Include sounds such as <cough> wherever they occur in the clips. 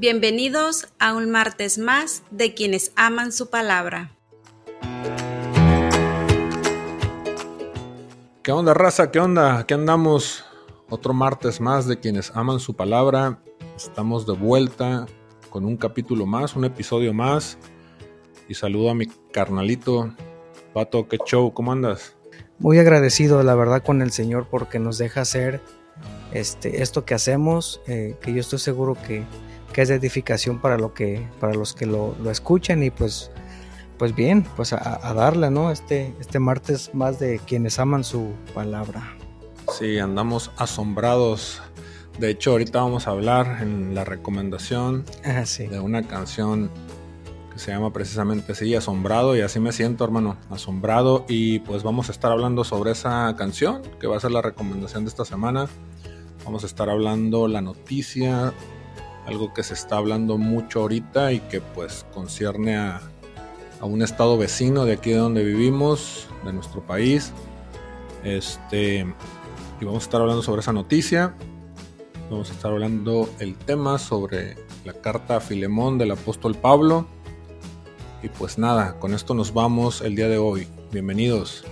Bienvenidos a un martes más de quienes aman su palabra. ¿Qué onda, raza? ¿Qué onda? Aquí andamos otro martes más de quienes aman su palabra. Estamos de vuelta con un capítulo más, un episodio más. Y saludo a mi carnalito. Pato, qué show, ¿cómo andas? Muy agradecido, la verdad, con el Señor porque nos deja hacer este, esto que hacemos, eh, que yo estoy seguro que que es de edificación para, lo que, para los que lo, lo escuchan y pues, pues bien, pues a, a, darle, ¿no? Este, este martes más de quienes aman su palabra. Sí, andamos asombrados. De hecho, ahorita vamos a hablar en la recomendación ah, sí. de una canción que se llama precisamente así, Asombrado, y así me siento, hermano, asombrado. Y pues vamos a estar hablando sobre esa canción, que va a ser la recomendación de esta semana. Vamos a estar hablando la noticia algo que se está hablando mucho ahorita y que pues concierne a, a un estado vecino de aquí de donde vivimos, de nuestro país. Este, y vamos a estar hablando sobre esa noticia. Vamos a estar hablando el tema sobre la carta a Filemón del apóstol Pablo. Y pues nada, con esto nos vamos el día de hoy. Bienvenidos.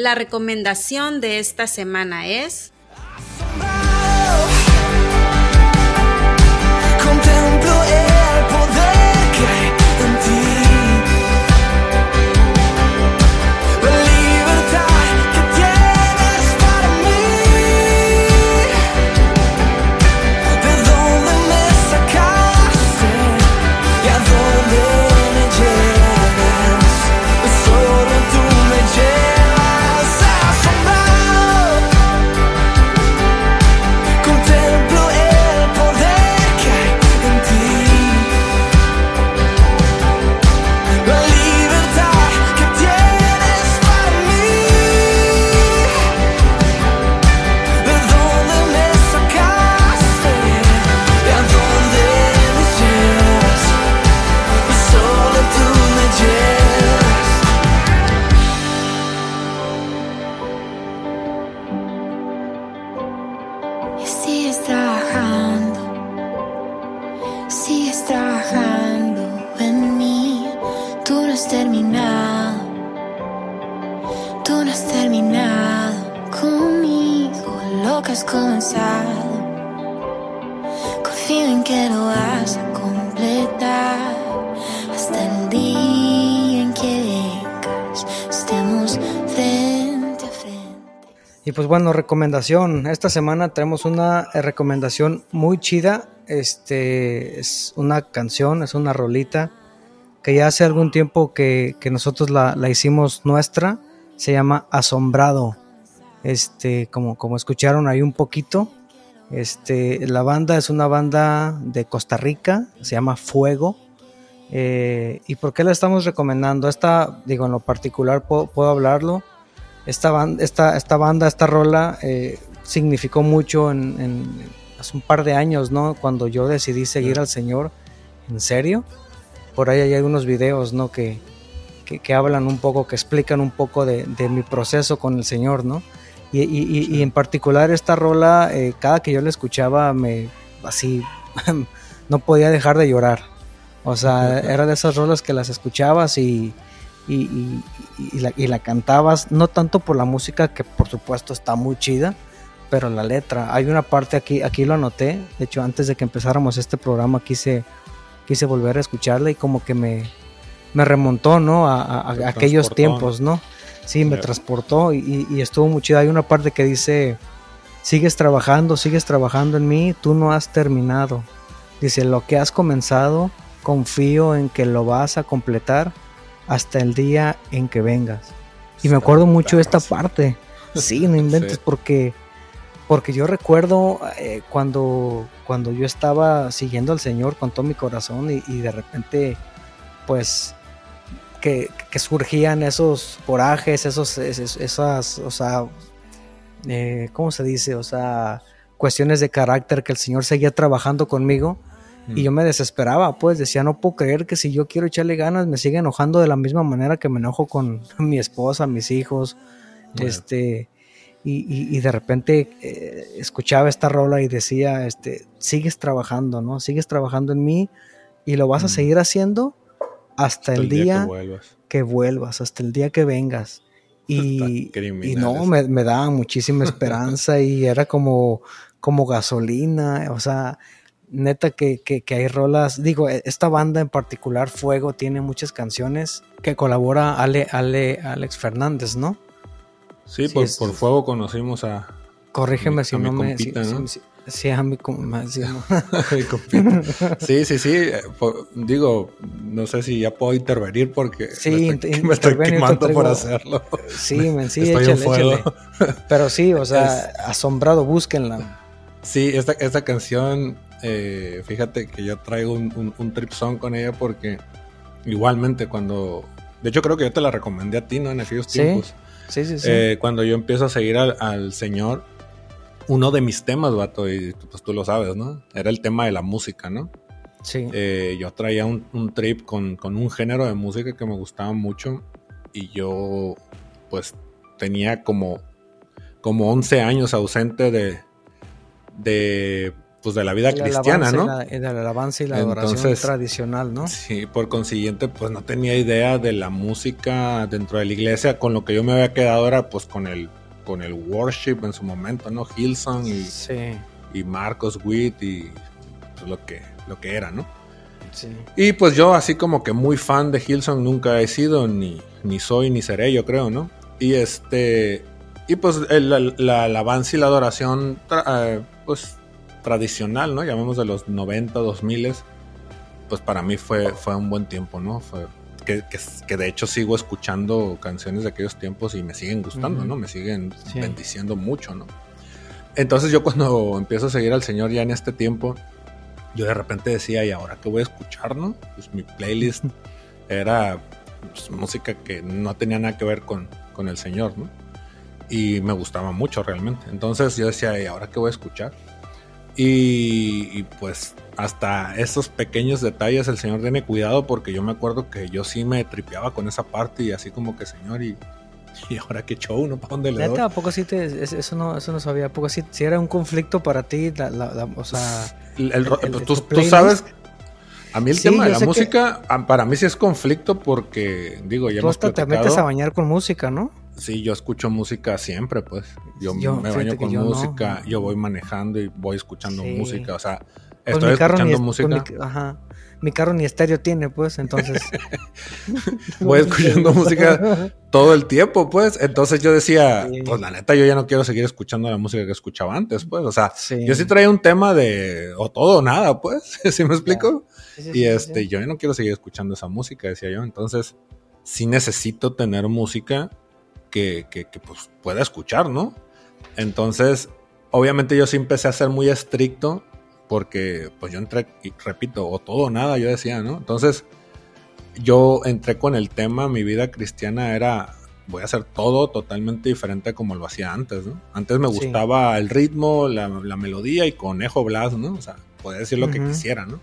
La recomendación de esta semana es... bueno, recomendación. Esta semana tenemos una eh, recomendación muy chida. Este es una canción, es una rolita que ya hace algún tiempo que, que nosotros la, la hicimos nuestra. Se llama Asombrado. Este, como, como escucharon ahí un poquito. Este, la banda es una banda de Costa Rica, se llama Fuego. Eh, ¿Y por qué la estamos recomendando? Esta, digo, en lo particular puedo, puedo hablarlo. Esta, ban- esta, esta banda, esta rola, eh, significó mucho en, en- hace un par de años, ¿no? Cuando yo decidí seguir al Señor, en serio. Por ahí hay algunos videos, ¿no? Que, que, que hablan un poco, que explican un poco de, de mi proceso con el Señor, ¿no? Y, y- y- y en particular esta rola, eh, cada que yo la escuchaba, me así <laughs> no podía dejar de llorar. O sea, era de esas rolas que las escuchabas y, y, y- y la, y la cantabas, no tanto por la música, que por supuesto está muy chida, pero la letra. Hay una parte aquí, aquí lo anoté, de hecho antes de que empezáramos este programa quise, quise volver a escucharla y como que me, me remontó, ¿no? A, a- a aquellos tiempos, ¿no? Sí, me Ya. transportó y estuvo muy chida. Hay una parte que dice, sigues trabajando, sigues trabajando en mí, tú no has terminado. Dice, lo que has comenzado, confío en que lo vas a completar hasta el día en que vengas. Y me acuerdo mucho de esta parte. <laughs> Sí, no inventes Sí. porque porque yo recuerdo eh, cuando cuando yo estaba siguiendo al Señor con todo mi corazón y, y de repente pues que, que surgían esos corajes, esos, esos- esas, o sea, eh, ¿cómo se dice? O sea, cuestiones de carácter que el Señor seguía trabajando conmigo y yo me desesperaba, pues decía, no puedo creer que si yo quiero echarle ganas me sigue enojando de la misma manera que me enojo con <laughs> mi esposa, mis hijos, este, Y, y- y de repente eh, escuchaba esta rola y decía, este, sigues trabajando, ¿no? Sigues trabajando en mí y lo vas a seguir haciendo hasta, el día, que vuelvas. que vuelvas, hasta el día que vengas. <laughs> Y, y no, me, me daba muchísima esperanza y era como, como gasolina, o sea, neta que, que, que hay rolas, digo, e- esta banda en particular, Fuego, tiene muchas canciones que colabora Ale, Ale, Alex Fernández, ¿no? Sí, Sí, por, es- por fuego conocimos a, Corrígeme si a no me... compita, si- ¿no? si- Sí, a mi com- sí, <laughs> no. Sí, sí, sí. eh, digo, no sé si ya puedo intervenir porque Sí, me estoy, me estoy quemando por hacerlo. Sí, men, sí, Estoy en échale, fuego. échale. Pero sí, o sea, <laughs> asombrado, búsquenla. Sí, esta, esta canción, eh, fíjate que yo traigo un, un, un trip song con ella porque igualmente cuando... De hecho creo que yo te la recomendé a ti, ¿no? En aquellos Sí, tiempos. Sí, sí, sí. Eh, cuando yo empiezo a seguir al, al señor, uno de mis temas, vato, y pues tú lo sabes, ¿no? Era el tema de la música, ¿no? sí. Eh, yo traía un, un trip con, con un género de música que me gustaba mucho y yo pues tenía como, como 11 años ausente de, de, pues, de la vida La cristiana, ¿no? la- alabanza y la adoración Entonces- tradicional, ¿no? Sí, por consiguiente, pues no tenía idea de la música dentro de la iglesia. Con lo que yo me había quedado era pues con el, con el worship en su momento, ¿no? Hillsong y, Sí, y Marcos Witt y pues, lo, que, lo que era, ¿no? sí. Y pues yo así como que muy fan de Hillsong nunca he sido, ni, ni soy, ni seré, yo creo, ¿no? Y este... Y pues el- la, la alabanza y la adoración, tra- eh, pues tradicional, ¿no? Llamemos de los 90, 2000, pues para mí fue, fue un buen tiempo, ¿no? Fue, que, que, que de hecho sigo escuchando canciones de aquellos tiempos y me siguen gustando. ¿no? Me siguen Sí. bendiciendo mucho, ¿no? Entonces yo cuando empiezo a seguir al Señor ya en este tiempo, yo de repente decía, ¿y ahora qué voy a escuchar, no? Pues mi playlist era pues, música que no tenía nada que ver con, con el Señor, ¿no? Y me gustaba mucho realmente. Entonces yo decía, ¿y ahora qué voy a escuchar? Y, y, pues hasta esos pequeños detalles el Señor tiene cuidado porque yo me acuerdo que yo sí me tripeaba con esa parte y así como que Señor y, y ahora qué show, ¿no? ¿Para dónde le doy? ¿a poco sí te, es- eso no, eso no sabía? ¿A poco sí, sí era un conflicto para ti? La, la- la- o sea, El- el el- pues, tú, sabes, a mí el Sí, tema de la que- música, para mí sí es conflicto porque, digo, ya tú hasta te metes a bañar con música, ¿no? Sí, yo escucho música siempre, pues. Yo, Yo, me baño con yo no. música, yo voy manejando y voy escuchando Sí. música, o sea, Pues estoy escuchando es- música, pues mi- ajá. Mi carro ni estéreo tiene, pues, entonces. <laughs> voy escuchando música todo el tiempo, pues. Entonces yo decía, Sí. pues la neta, yo ya no quiero seguir escuchando la música que escuchaba antes, pues. O sea, Sí. yo sí traía un tema de o todo o nada, pues. <laughs> ¿Sí me explico? Sí, Y este, yo ya no quiero seguir escuchando esa música, decía yo. Entonces, sí necesito tener música que, que, que, pues pueda escuchar, ¿no? Entonces, obviamente yo sí empecé a ser muy estricto porque pues yo entré, y repito, o todo o nada, yo decía, ¿no? Entonces, yo entré con el tema, mi vida cristiana era, voy a hacer todo totalmente diferente como lo hacía antes, ¿no? Antes me Sí. gustaba el ritmo, la, la melodía y conejo Blas, ¿no? O sea, podía decir lo que quisiera, ¿no?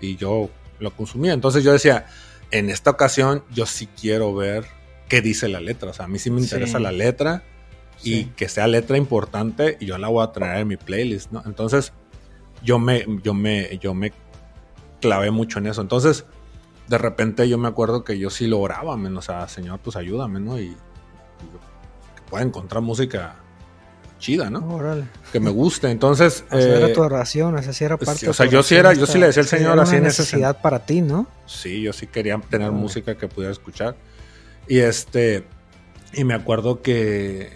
Y yo lo consumía. Entonces yo decía, en esta ocasión yo sí quiero ver qué dice la letra. O sea, a mí sí me interesa Sí. la letra y Sí. que sea letra importante y yo la voy a traer en mi playlist, ¿no? Entonces yo me, yo me, yo me clavé mucho en eso. Entonces, de repente yo me acuerdo que yo sí lo oraba, men, o sea, Señor, pues ayúdame, ¿no? Y, y que pueda encontrar música chida, ¿no? Órale. Que me guste. Entonces, <laughs> O sea, era eh, tu oración, esa sí era sí, parte o de sea, tu yo sí era- yo sí le decía al Señor era así una en ese necesidad para ti, ¿no? Sí, yo sí quería tener Órale. música que pudiera escuchar. Y este, y me acuerdo que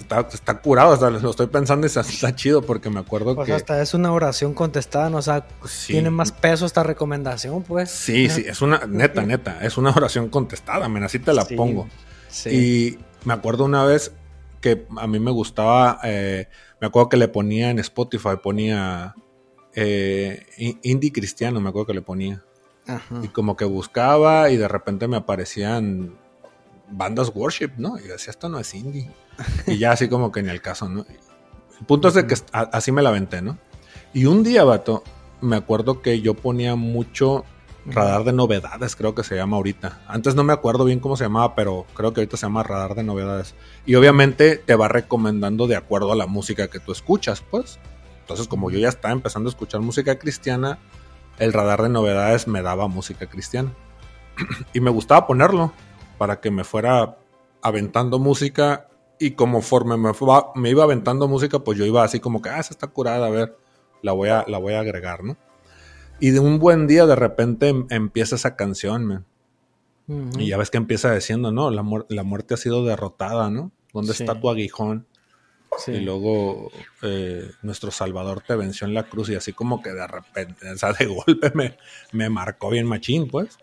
está, está curado, hasta lo estoy pensando y está, está chido porque me acuerdo Pues que... hasta es una oración contestada, ¿no? O sea, sí, tiene más peso esta recomendación, pues. Sí, sí, es una, neta, neta, es una oración contestada, men, así te la Sí, pongo. Sí. Y me acuerdo una vez que a mí me gustaba, eh, me acuerdo que le ponía en Spotify, ponía eh, in- indie cristiano, me acuerdo que le ponía. Ajá. Y como que buscaba y de repente me aparecían bandas worship, ¿no? Y decía, esto no es indie. <laughs> Y ya así como que ni el caso, ¿no? El punto es de que a- así me la aventé, ¿no? Y un día, vato, me acuerdo que yo ponía mucho Radar de novedades, creo que se llama ahorita. Antes no me acuerdo bien cómo se llamaba, pero creo que ahorita se llama radar de novedades. Y obviamente te va recomendando de acuerdo a la música que tú escuchas, pues. Entonces, como yo ya estaba empezando a escuchar música cristiana, el radar de novedades me daba música cristiana. <clears throat> y me gustaba ponerlo para que me fuera aventando música y conforme me, me iba aventando música, pues yo iba así como que, ah, esa está curada, a ver, la voy a, la voy a agregar, ¿no? Y de un buen día de repente em, empieza esa canción, man. Y ya ves que empieza diciendo, no, la, la muerte ha sido derrotada, ¿no? ¿Dónde está tu aguijón? Y luego eh, nuestro Salvador te venció en la cruz y así como que de repente, o sea, de <laughs> golpe me, me marcó bien machín, pues.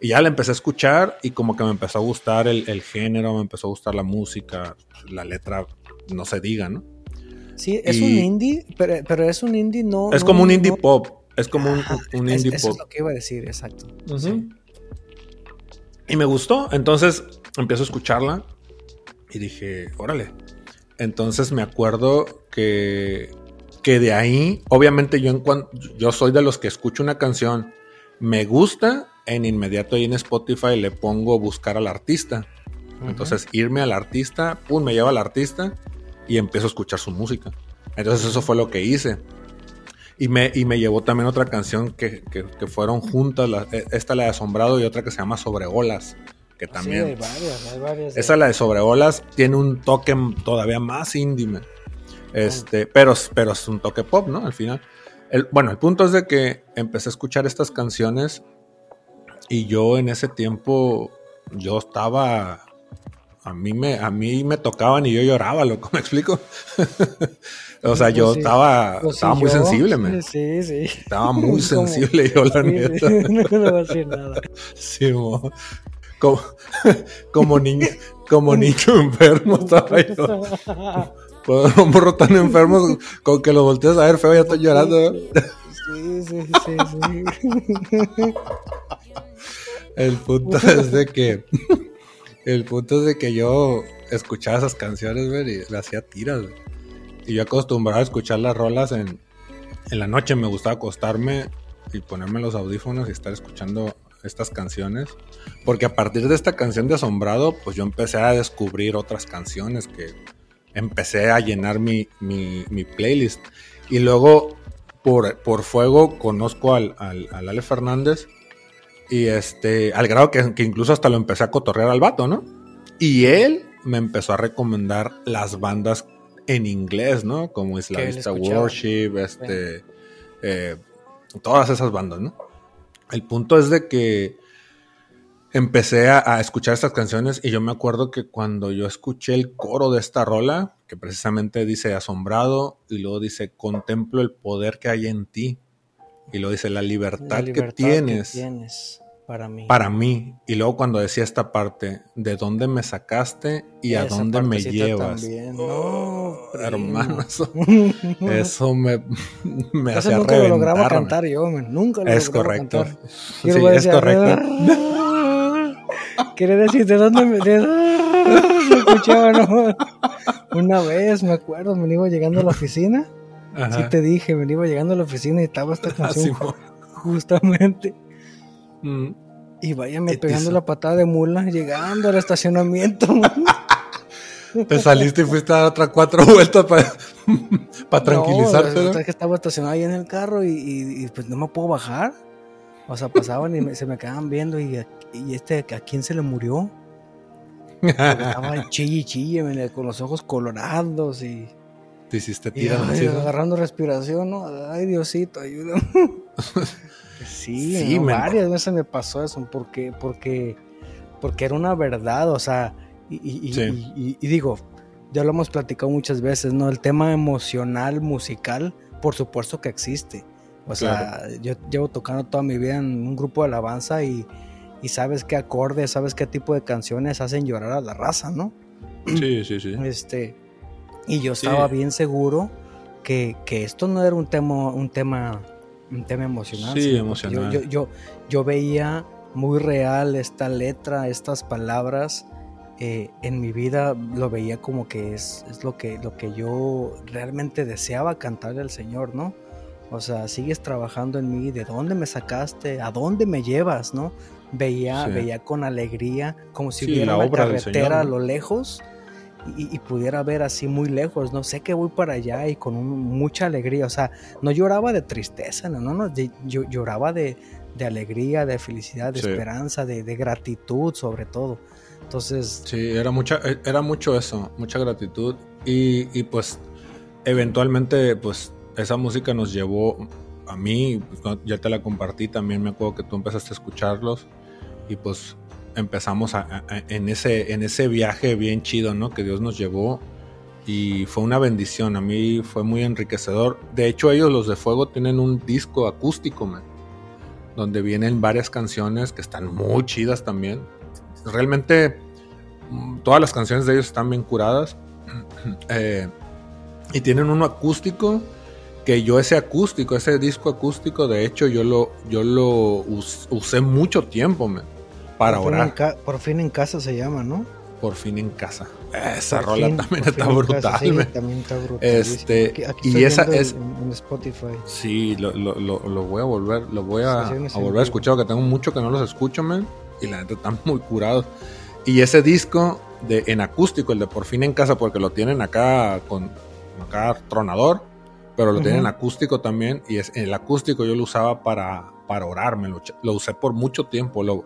Y ya la empecé a escuchar y como que me empezó a gustar el, el género, me empezó a gustar la música, la letra, no se diga, ¿no? Sí, es un indie, pero, pero, es un indie no... Es como un indie pop. Es como un, un indie pop. Eso es lo que iba a decir, exacto. Y me gustó. Entonces empiezo a escucharla y dije, órale. Entonces me acuerdo que, que de ahí, obviamente yo, en yo soy de los que escucho una canción, me gusta, en inmediato ahí en Spotify le pongo buscar al artista. Entonces irme al artista, pum, me lleva al artista y empiezo a escuchar su música. Entonces eso fue lo que hice. Y me, y me llevó también otra canción que, que, fueron juntas, la, e, esta la de Asombrado y otra que se llama Sobre Olas, que también... Sí, hay varias, hay varias. Esa la de Sobre Olas tiene un toque todavía más indie, este, pero, pero es un toque pop, ¿no? Al final. El, bueno, el punto es de que empecé a escuchar estas canciones y yo en ese tiempo, yo estaba a mí me, a mí me tocaban y yo lloraba, loco, ¿me explico? o sea, yo pues estaba, pues estaba muy sensible, me. Sí, sí. Estaba muy sensible yo, la neta. no, no voy a decir nada. Sí, mo. Como, <laughs> como niño, como niño enfermo estaba yo. Pues, <laughs> un morro tan enfermo con que lo volteas a ver feo, ya estoy llorando. Sí, sí, sí, sí. El punto es de que el punto es de que yo escuchaba esas canciones, güey, y le hacía tiras, güey. Y yo acostumbraba a escuchar las rolas en, en la noche. Me gustaba acostarme y ponerme los audífonos y estar escuchando estas canciones. Porque a partir de esta canción de Asombrado, pues yo empecé a descubrir otras canciones que empecé a llenar mi, mi, mi playlist. Y luego, por, por fuego, conozco al, al, al Ale Fernández y este, al grado que, incluso hasta lo empecé a cotorrear al vato, ¿no? Y él me empezó a recomendar las bandas en inglés, ¿no? Como Islamista Worship, este, eh, todas esas bandas, ¿no? El punto es de que empecé a, escuchar estas canciones y yo me acuerdo que cuando yo escuché el coro de esta rola, que precisamente dice asombrado y luego dice contemplo el poder que hay en ti y luego dice la libertad, que, tienes para mí. Para mí. Y luego cuando decía esta parte, ¿de dónde me sacaste y a dónde me llevas? También. No, hermano, eso, <laughs> eso me, me eso hacía nunca lo lograba cantar yo, Nunca lo Es correcto. Cantar. Sí, es correcto. <laughs> Quiere decir, ¿de dónde me, de escuchaba? No? <laughs> Una vez, me acuerdo, me iba llegando a la oficina Sí te dije, me iba llegando a la oficina y estaba esta canción justamente. Mm. Y váyame pegando la patada de mula llegando al estacionamiento. <laughs> Te saliste y fuiste a dar otras cuatro <laughs> vueltas para <laughs> tranquilizarte. No, que estaba estacionado ahí en el carro y, pues no me puedo bajar. O sea, pasaban y se me quedaban viendo y, y este, ¿a quién se le murió? estaba chille chille, con los ojos colorados y hiciste agarrando respiración, ¿no? Ay, Diosito, ayúdame. Sí, varias veces me pasó eso, porque, porque, porque era una verdad, o sea, y, digo, ya lo hemos platicado muchas veces, ¿no? El tema emocional, musical, por supuesto que existe. O sea, yo llevo tocando toda mi vida en un grupo de alabanza y, y sabes qué acordes, sabes qué tipo de canciones hacen llorar a la raza, ¿no? Sí, sí, sí. Este, y yo estaba bien seguro que, esto no era un tema, un tema, un tema emocional. Sí, emocional. Yo, yo, yo, veía muy real esta letra, estas palabras. Eh, en mi vida lo veía como que es, es, lo, que, lo que yo realmente deseaba cantarle al Señor, ¿no? O sea, sigues trabajando en mí, ¿de dónde me sacaste? ¿A dónde me llevas? ¿No? Veía, Sí. veía con alegría, como si Sí, hubiera la obra carretera Señor, a lo lejos y, y pudiera ver así muy lejos, ¿no? Sé que voy para allá y con un- mucha alegría, o sea, no lloraba de tristeza, no, no, no, de- yo lloraba de, de alegría, de felicidad, de Sí. esperanza, de, de gratitud sobre todo. Entonces, Sí, era, mucha, eh, era mucho eso, mucha gratitud. Y, y, pues eventualmente pues esa música nos llevó a mí, pues, ya te la compartí también, me acuerdo que tú empezaste a escucharlos y pues empezamos a- en, ese, en ese viaje bien chido, ¿no? Que Dios nos llevó y fue una bendición, a mí fue muy enriquecedor. De hecho ellos los de Fuego tienen un disco acústico, man, donde vienen varias canciones que están muy chidas también. Realmente mm, todas las canciones de ellos están bien curadas. <clears throat> Eh, y tienen uno acústico que yo ese acústico, ese disco acústico, de hecho yo lo, yo lo us- usé mucho tiempo man, para por fin, en orar. ca- por fin en casa se llama, ¿no? Por fin en casa. Esa Por rola fin- también está fin brutal. casa, sí, también está brutal. Este, aquí, aquí y esa es- en, en Spotify. Sí, lo, lo- lo- voy a volver, lo voy a, volver a escuchar, porque tengo mucho que no los escucho, man, y la neta están muy curados. Y ese disco de en acústico, el de Por fin en casa, porque lo tienen acá con acá tronador, pero lo tienen acústico también, y es, el acústico yo lo usaba para, para orar, me lo, lo usé por mucho tiempo, lo,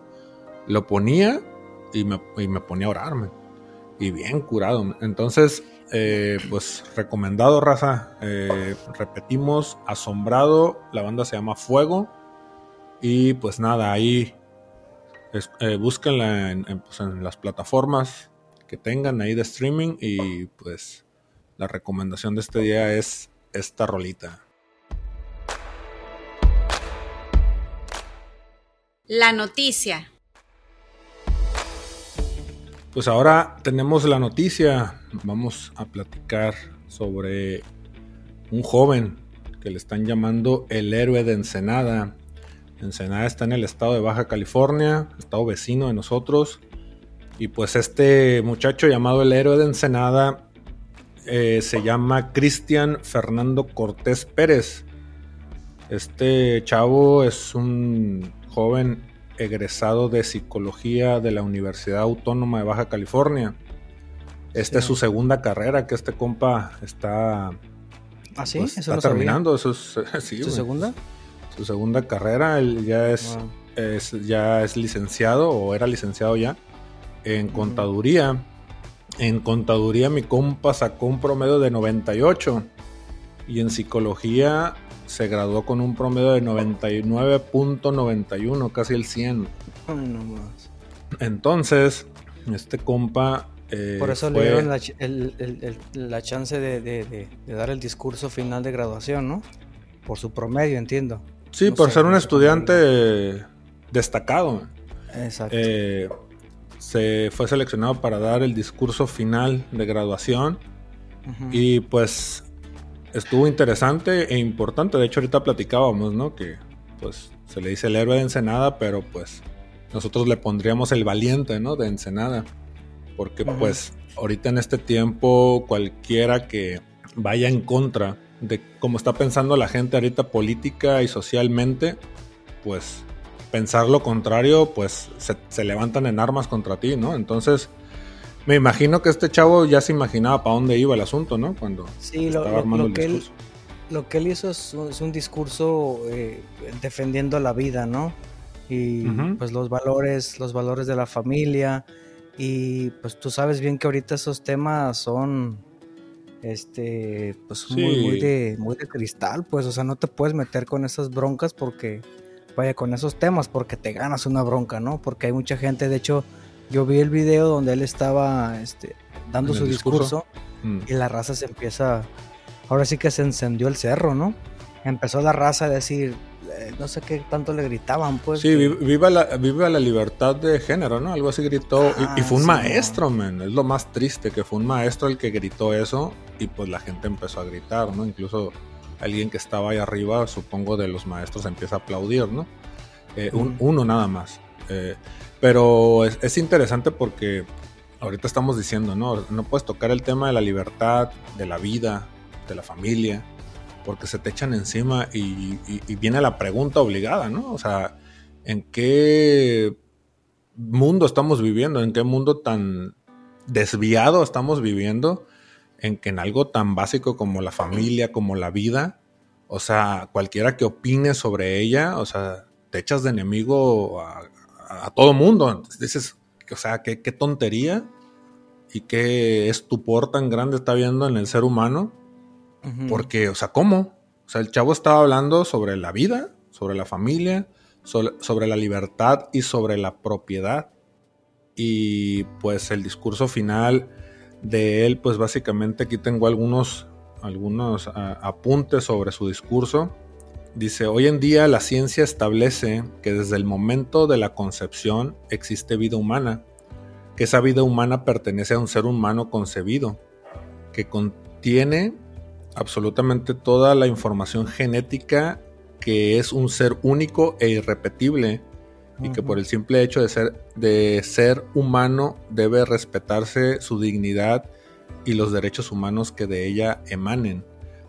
lo ponía y me, y me ponía a orar, man. y bien curado. Entonces, eh, pues recomendado, raza. Eh, repetimos, asombrado. La banda se llama Fuego. Y pues nada, ahí eh, búsquenla en, en, pues, en las plataformas que tengan ahí de streaming. Y pues la recomendación de este día es esta rolita. La noticia. Pues ahora tenemos la noticia. Vamos a platicar sobre un joven que le están llamando el héroe de Ensenada. Ensenada está en el estado de Baja California, estado vecino de nosotros. Y pues este muchacho llamado el héroe de Ensenada eh, se llama Cristian Fernando Cortés Pérez. Este chavo es un joven egresado de psicología de la Universidad Autónoma de Baja California. Esta Sí. es su segunda carrera que este compa está, ¿Ah, sí? pues, Eso está no sabía. terminando. Eso es, <laughs> sí, ¿Su güey. segunda? Su segunda carrera. Él ya es, Wow. es- ya es licenciado o era licenciado ya en contaduría. En contaduría mi compa sacó un promedio de 98 y en psicología se graduó con un promedio de 99.91, casi el 100. Ay, no más. Entonces, este compa... eh, Por eso fue- le dieron la, ch- el- el- el- la chance de, de- de- de dar el discurso final de graduación, ¿no? Por su promedio, entiendo. Sí, no por sé, ser un no estudiante destacado. Exacto. Eh, se fue seleccionado para dar el discurso final de graduación y pues estuvo interesante e importante. De hecho, ahorita platicábamos, ¿no? Que pues se le dice el héroe de Ensenada, pero pues nosotros le pondríamos el valiente, ¿no? De Ensenada. Porque pues ahorita en este tiempo cualquiera que vaya en contra de cómo está pensando la gente ahorita política y socialmente, pues pensar lo contrario, pues se, se levantan en armas contra ti, ¿no? Entonces, me imagino que este chavo ya se imaginaba para dónde iba el asunto, ¿no? Cuando Sí, estaba lo- armando lo el que él, discurso. lo que él hizo es un, es un discurso eh, defendiendo la vida, ¿no? Y pues los valores, los valores de la familia. Y pues tú sabes bien que ahorita esos temas son este pues Sí. muy, muy de muy de cristal, pues, o sea, no te puedes meter con esas broncas porque vaya con esos temas porque te ganas una bronca, ¿no? Porque hay mucha gente, de hecho, yo vi el video donde él estaba este, dando su discurso. discurso Mm. y la raza se empieza, ahora sí que se encendió el cerro, ¿no? Empezó la raza a decir, eh, no sé qué tanto le gritaban, pues. Sí, viva la, viva la libertad de género, ¿no? Algo así gritó. y- y, Ah, fue un sí, maestro, man. Es lo más triste, que fue un maestro el que gritó eso y pues la gente empezó a gritar, ¿no? Incluso alguien que estaba ahí arriba, supongo de los maestros, empieza a aplaudir, ¿no? Eh, un-. Uno nada más. Eh, pero es, es interesante porque ahorita estamos diciendo, ¿no? No puedes tocar el tema de la libertad, de la vida, de la familia. porque se te echan encima y, y viene la pregunta obligada, ¿no? O sea, ¿en qué mundo estamos viviendo? ¿En qué mundo tan desviado estamos viviendo? En que en algo tan básico como la familia, como la vida, o sea, cualquiera que opine sobre ella, o sea, te echas de enemigo a, a todo mundo. Dices, o sea, qué, qué tontería y qué estupor tan grande está viendo en el ser humano. Porque, o sea, ¿cómo? O sea, el chavo estaba hablando sobre la vida, sobre la familia, sobre, la libertad y sobre la propiedad. Y pues el discurso final de él, pues básicamente aquí tengo algunos, algunos apuntes sobre su discurso. Dice, hoy en día la ciencia establece que desde el momento de la concepción existe vida humana, que esa vida humana pertenece a un ser humano concebido, que contiene absolutamente toda la información genética que es un ser único e irrepetible y que por el simple hecho de ser, de ser humano debe respetarse su dignidad y los derechos humanos que de ella emanen.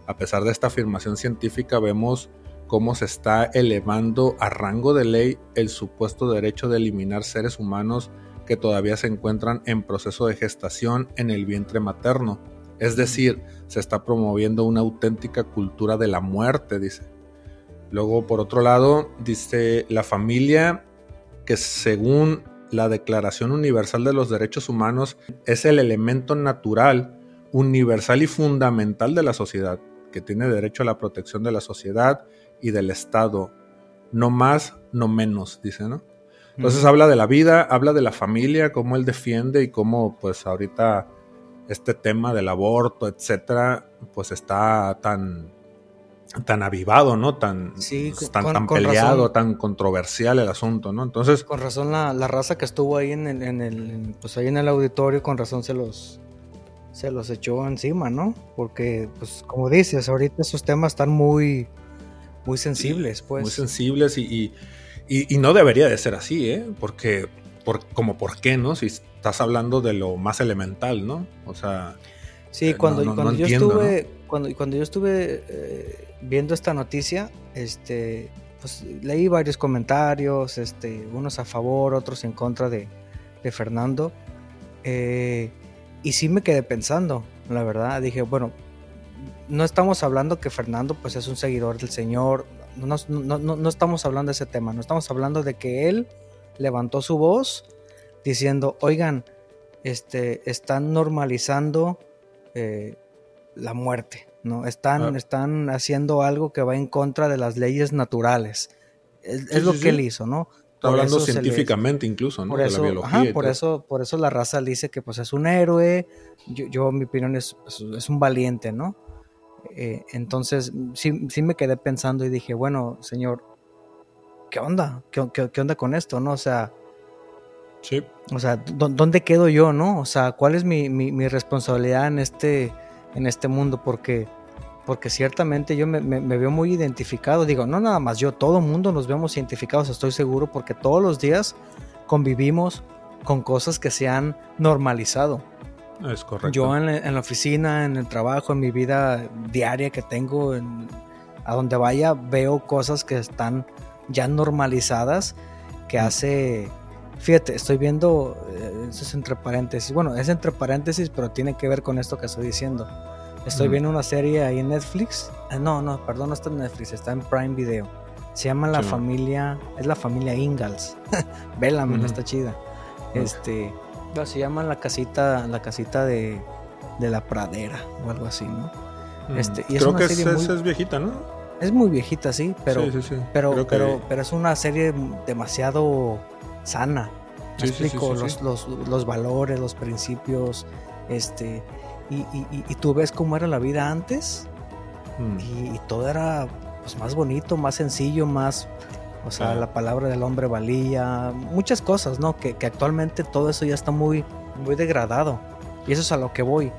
A pesar de esta afirmación científica vemos cómo se está elevando a rango de ley el supuesto derecho de eliminar seres humanos que todavía se encuentran en proceso de gestación en el vientre materno. Es decir, se está promoviendo una auténtica cultura de la muerte, dice. Luego, por otro lado, dice la familia que según la Declaración Universal de los Derechos Humanos es el elemento natural, universal y fundamental de la sociedad, que tiene derecho a la protección de la sociedad y del Estado. No más, no menos, dice, ¿no? Entonces habla de la vida, habla de la familia, cómo él defiende y cómo pues ahorita este tema del aborto, etcétera, pues está tan tan avivado, ¿no? Tan, pues, tan, peleado, tan controversial el asunto, ¿no? Entonces. Con razón la, raza que estuvo ahí en el, en el, pues ahí en el auditorio, con razón se los se los echó encima, ¿no? Porque, pues, como dices, ahorita esos temas están muy, muy sensibles, pues. Muy sensibles y, y, no debería de ser así, ¿eh? Porque, por, como por qué, ¿no? Si estás hablando de lo más elemental, ¿no? O sea. Sí, cuando, cuando yo estuve, cuando, cuando yo estuve eh, viendo esta noticia, este, pues leí varios comentarios, este, unos a favor, otros en contra de, de Fernando. Eh, y sí me quedé pensando, la verdad. Dije, bueno, no estamos hablando que Fernando pues es un seguidor del Señor. No, no, no, no estamos hablando de ese tema. No estamos hablando de que él levantó su voz diciendo, oigan, este, están normalizando eh, la muerte. ¿no? Están, ah. están haciendo algo que va en contra de las leyes naturales. Es, lo que él hizo, ¿no? Está hablando científicamente incluso, ¿no? Por eso, de la biología por eso, por eso la raza dice que pues es un héroe. Yo, yo mi opinión es, es un valiente, ¿no? Eh, entonces sí, sí me quedé pensando y dije, bueno, señor, ¿qué onda? ¿Qué, qué, onda con esto, no? O sea, sí. O sea, ¿dónde quedo yo, no? O sea, ¿cuál es mi, mi, mi responsabilidad en este en este mundo porque, porque ciertamente yo me, veo muy identificado. Digo, no nada más yo, todo el mundo nos vemos identificados, estoy seguro, porque todos los días convivimos con cosas que se han normalizado. Es correcto. Yo en, la oficina, en el trabajo, en mi vida diaria que tengo, a donde vaya, veo cosas que están ya normalizadas, que mm. hace Fíjate, estoy viendo, eh, eso es entre paréntesis, bueno, es entre paréntesis, pero tiene que ver con esto que estoy diciendo. Estoy viendo una serie ahí en Netflix. Ah, no, no, perdón, no está en Netflix, está en Prime Video. Se llama La Familia, es la familia Ingalls. <laughs> Vela, uh está chida. Este, se llama la casita, la casita de, de la pradera o algo así, ¿no? Este, y Creo que es, viejita, ¿no? Es muy viejita, sí, pero, pero, pero, pero es una serie demasiado sana. ¿Me explico? los, los, valores, los principios, este, y, y, tú ves cómo era la vida antes mm. y, todo era pues, más bonito, más sencillo, más, o sea, la palabra del hombre valía, muchas cosas, ¿no? Que, que, actualmente todo eso ya está muy, muy degradado. Y eso es a lo que voy.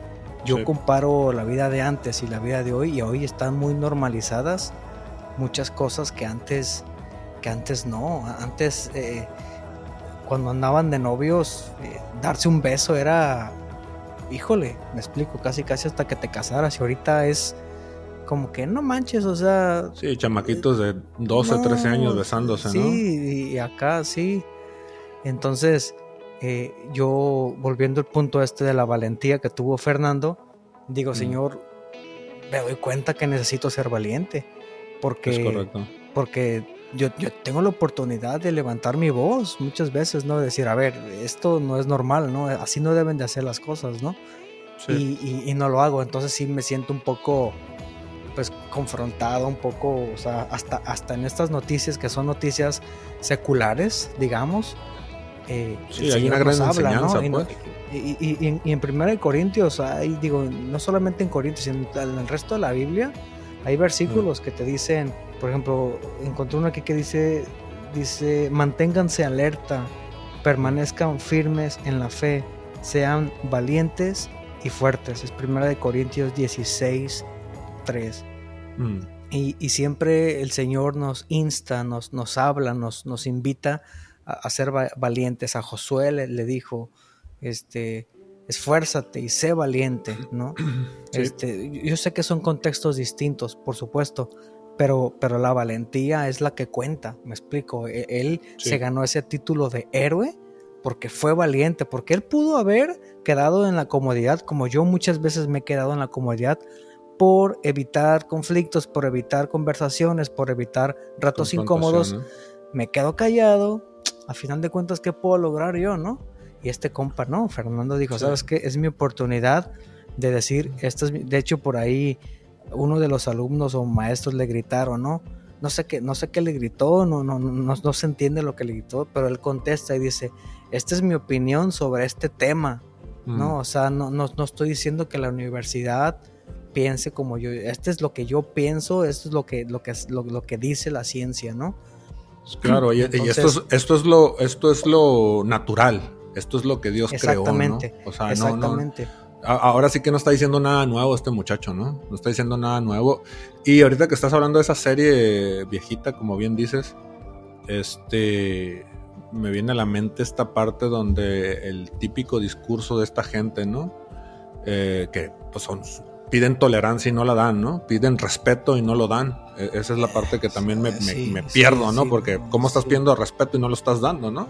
Yo comparo la vida de antes y la vida de hoy y hoy están muy normalizadas muchas cosas que antes, que antes no. Antes... Eh, cuando andaban de novios, eh, darse un beso era, híjole, me explico, casi casi hasta que te casaras. Y ahorita es como que no manches, o sea... Sí, chamaquitos de 12, no, 13 años besándose, sí, ¿no? y acá sí. Entonces, eh, yo volviendo al punto este de la valentía que tuvo Fernando, digo, Mm. Señor, me doy cuenta que necesito ser valiente, porque, Es correcto. porque yo, yo tengo la oportunidad de levantar mi voz muchas veces, ¿no? De decir, a ver, esto no es normal, ¿no? Así no deben de hacer las cosas, ¿no? Sí. y, y- y no lo hago. Entonces sí me siento un poco, pues, confrontado, un poco, o sea, hasta, hasta en estas noticias que son noticias seculares, digamos. eh, Sí, el hay Señor una gran nos habla, ¿no? enseñanza, Y, no- pues. y- y- y en, y en Primera de Corintios, hay, digo, no solamente en Corintios, sino en el resto de la Biblia, hay versículos que te dicen, por ejemplo, encontré uno aquí que dice, dice, manténganse alerta, permanezcan firmes en la fe, sean valientes y fuertes. Es Primera de Corintios 16, 3. Mm. Y, y siempre el Señor nos insta, nos, nos habla, nos, nos invita a, a ser va- valientes. A Josué le, le dijo, este, esfuérzate y sé valiente, ¿no? <clears throat> Sí. Este, yo sé que son contextos distintos, por supuesto, pero, pero la valentía es la que cuenta, me explico. E- Él Sí. se ganó ese título de héroe porque fue valiente, porque él pudo haber quedado en la comodidad, como yo muchas veces me he quedado en la comodidad, por evitar conflictos, por evitar conversaciones, por evitar ratos incómodos. Me quedo callado, a final de cuentas, ¿qué puedo lograr yo, no? Y este compa, no, Fernando dijo, Sí. ¿sabes qué? Es mi oportunidad de decir, esto es mi-". de hecho por ahí uno de los alumnos o maestros le gritaron, ¿no? No sé qué, no sé qué le gritó, no, no, no, no, no se entiende lo que le gritó, pero él contesta y dice, esta es mi opinión sobre este tema, ¿no? ¿no? Mm. O sea, no, no, no estoy diciendo que la universidad piense como yo, este es lo que yo pienso, esto es lo que, lo que, lo, lo que dice la ciencia, ¿no? Claro, y, esto, es, esto, es lo, esto es lo natural. Esto es lo que Dios creó, ¿no? Exactamente, O sea, no, no, Exactamente. A- Ahora sí que no está diciendo nada nuevo este muchacho, ¿no? No está diciendo nada nuevo. Y ahorita que estás hablando de esa serie viejita, como bien dices, este me viene a la mente esta parte donde el típico discurso de esta gente, ¿no? Eh, que pues son piden tolerancia y no la dan, ¿no? Piden respeto y no lo dan. E- esa es la parte que también me, me- pierdo, ¿no? Porque ¿cómo estás pidiendo respeto y no lo estás dando, ¿no?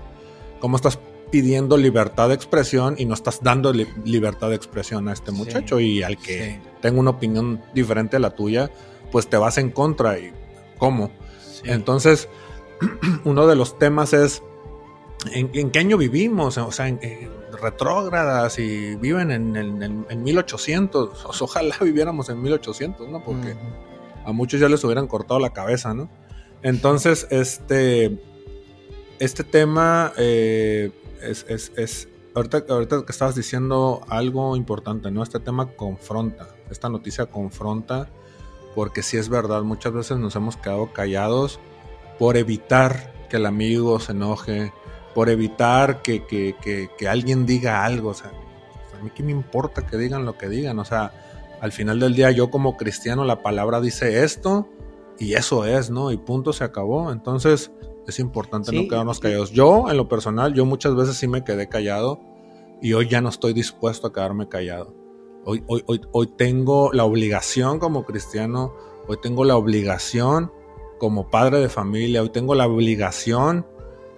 ¿Cómo estás pidiendo libertad de expresión y no estás dando li- libertad de expresión a este Sí, muchacho y al que sí. tenga una opinión diferente a la tuya, pues te vas en contra y ¿cómo? Entonces, <clears throat> uno de los temas es ¿en, en qué año vivimos? O sea, en, en retrógradas y viven en, en- en- en 1800. <laughs> O sea, ojalá viviéramos en 1800, ¿no? Porque a muchos ya les hubieran cortado la cabeza, ¿no? Entonces, este, este tema eh, es, es- es- ahorita, ahorita que estabas diciendo algo importante, ¿no? Este tema confronta, esta noticia confronta, porque sí es verdad, muchas veces nos hemos quedado callados por evitar que el amigo se enoje, por evitar que, que- que- que alguien diga algo, o sea, a mí qué me importa que digan lo que digan, o sea, al final del día yo como cristiano la palabra dice esto y eso es, ¿no? Y punto se acabó. Entonces es importante Sí, no quedarnos callados. Yo en lo personal, yo muchas veces sí me quedé callado y hoy ya no estoy dispuesto a quedarme callado. Hoy, hoy, hoy, hoy tengo la obligación como cristiano, hoy tengo la obligación como padre de familia, hoy tengo la obligación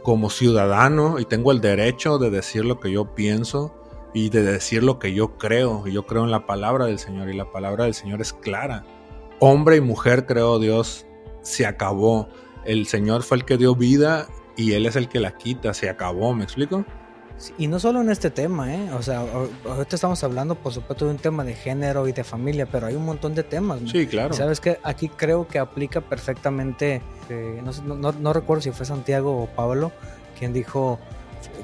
como ciudadano y tengo el derecho de decir lo que yo pienso y de decir lo que yo creo. Y yo creo en la palabra del Señor y la palabra del Señor es clara. Hombre y mujer creó Dios, se acabó. El Señor fue el que dio vida y Él es el que la quita, se acabó, ¿me explico? Sí, Y no solo en este tema, ¿eh? O sea, ahor- ahorita estamos hablando, por supuesto, de un tema de género y de familia, pero hay un montón de temas. ¿no? Sí, claro. ¿Sabes qué? Aquí creo que aplica perfectamente, eh, no, no- no- recuerdo si fue Santiago o Pablo, quien dijo,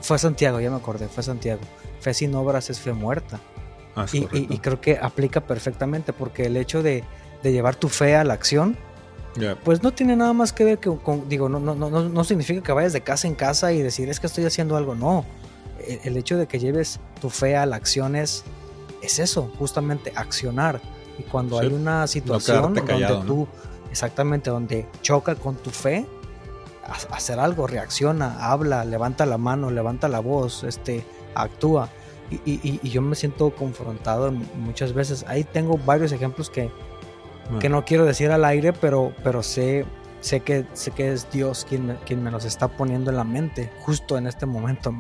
fue Santiago, ya me acordé, fue Santiago, fe sin obras es fe muerta. Ah, es Y, y- creo que aplica perfectamente porque el hecho de, de llevar tu fe a la acción, pues no tiene nada más que ver que con, digo, no, no, no no significa que vayas de casa en casa y decir es que estoy haciendo algo, no. El, el hecho de que lleves tu fe a la acción es, es eso, justamente accionar. Y cuando Sí, hay una situación callado, donde tú, exactamente, donde choca con tu fe, ha- hacer algo, reacciona, habla, levanta la mano, levanta la voz, este, actúa. Y, y- y- y yo me siento confrontado muchas veces. Ahí tengo varios ejemplos que, Ah. que no quiero decir al aire, pero, pero sé, sé, que, sé que es Dios quien quien me los está poniendo en la mente justo en este momento.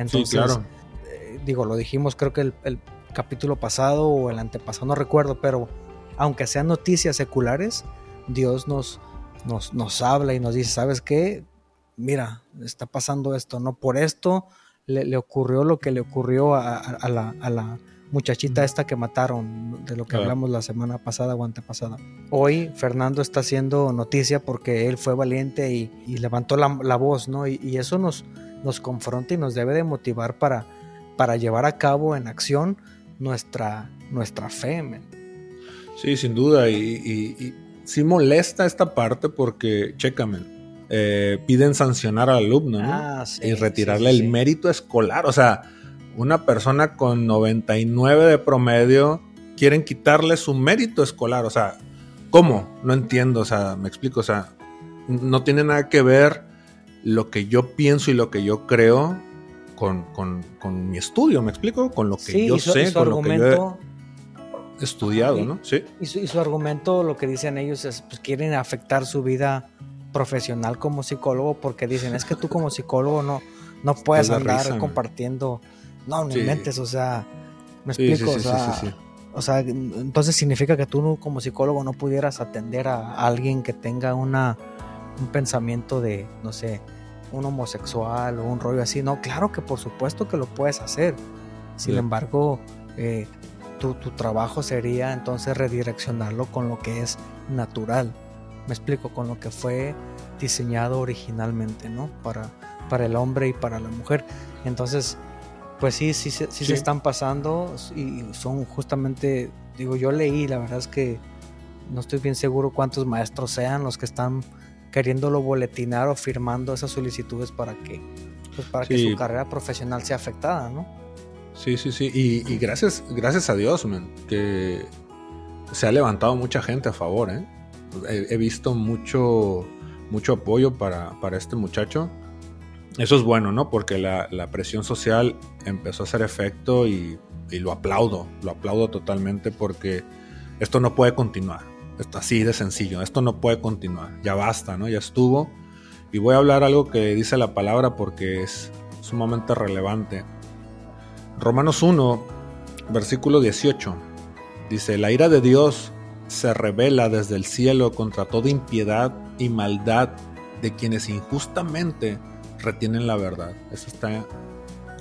Entonces, sí, claro. eh, digo, lo dijimos creo que el, el capítulo pasado o el antepasado, no recuerdo, pero aunque sean noticias seculares, Dios nos, nos, nos habla y nos dice, ¿sabes qué? Mira, está pasando esto, ¿no? Por esto le, le ocurrió lo que le ocurrió a, a- a la, a la muchachita esta que mataron, de lo que hablamos la semana pasada o antepasada. Hoy Fernando está haciendo noticia porque él fue valiente y, y levantó la, la voz, ¿no? Y, y eso nos, nos confronta y nos debe de motivar para, para llevar a cabo en acción nuestra, nuestra fe, men. Sí, sin duda. Y, y- y sí molesta esta parte porque, chécame, eh, piden sancionar al alumno, ¿no? Ah, sí, y retirarle sí, sí, el mérito escolar. O sea, una persona con 99 de promedio quieren quitarle su mérito escolar. O sea, ¿cómo? No entiendo. O sea, me explico. O sea, no tiene nada que ver lo que yo pienso y lo que yo creo con, con- con mi estudio. ¿Me explico? Con lo que Sí, yo su, sé, con lo que yo he estudiado. ¿no? Sí. y su, y su argumento, lo que dicen ellos es, pues quieren afectar su vida profesional como psicólogo porque dicen, es que tú como psicólogo no, no puedes da andar risa, compartiendo, no, no Sí. inventes, o sea, me explico, sí, sí, o sea, o sea, entonces significa que tú como psicólogo no pudieras atender a alguien que tenga una un pensamiento de, no sé, un homosexual o un rollo así. No, claro que por supuesto que lo puedes hacer. Sin Sí. embargo, eh, tu, tu trabajo sería entonces redireccionarlo con lo que es natural. Me explico, con lo que fue diseñado originalmente, ¿no? Para, para el hombre y para la mujer. Entonces, pues sí, sí, sí, sí Sí. se están pasando y son justamente, digo, yo leí, la verdad es que no estoy bien seguro cuántos maestros sean los que están queriéndolo boletinar o firmando esas solicitudes para que, pues para que su carrera profesional sea afectada, ¿no? Sí, sí, sí. Y, y gracias, gracias a Dios, man, que se ha levantado mucha gente a favor, ¿eh? He, he visto mucho, mucho apoyo para, para este muchacho. Eso es bueno, ¿no? Porque la, la presión social empezó a hacer efecto y, y lo aplaudo, lo aplaudo totalmente porque esto no puede continuar. Así de sencillo, esto no puede continuar. Ya basta, ¿no? Ya estuvo. Y voy a hablar algo que dice la palabra porque es sumamente relevante. Romanos 1, versículo 18. Dice, la ira de Dios se revela desde el cielo contra toda impiedad y maldad de quienes injustamente retienen la verdad. Eso está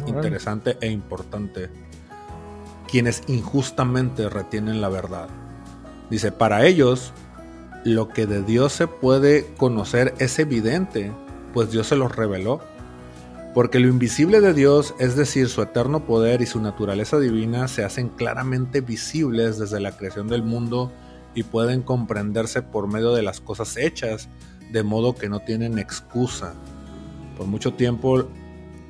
interesante e importante. Quienes injustamente retienen la verdad. Dice, para ellos lo que de Dios se puede conocer es evidente, pues Dios se los reveló. Porque lo invisible de Dios, es decir, su eterno poder y su naturaleza divina, se hacen claramente visibles desde la creación del mundo y pueden comprenderse por medio de las cosas hechas, de modo que no tienen excusa. Por mucho tiempo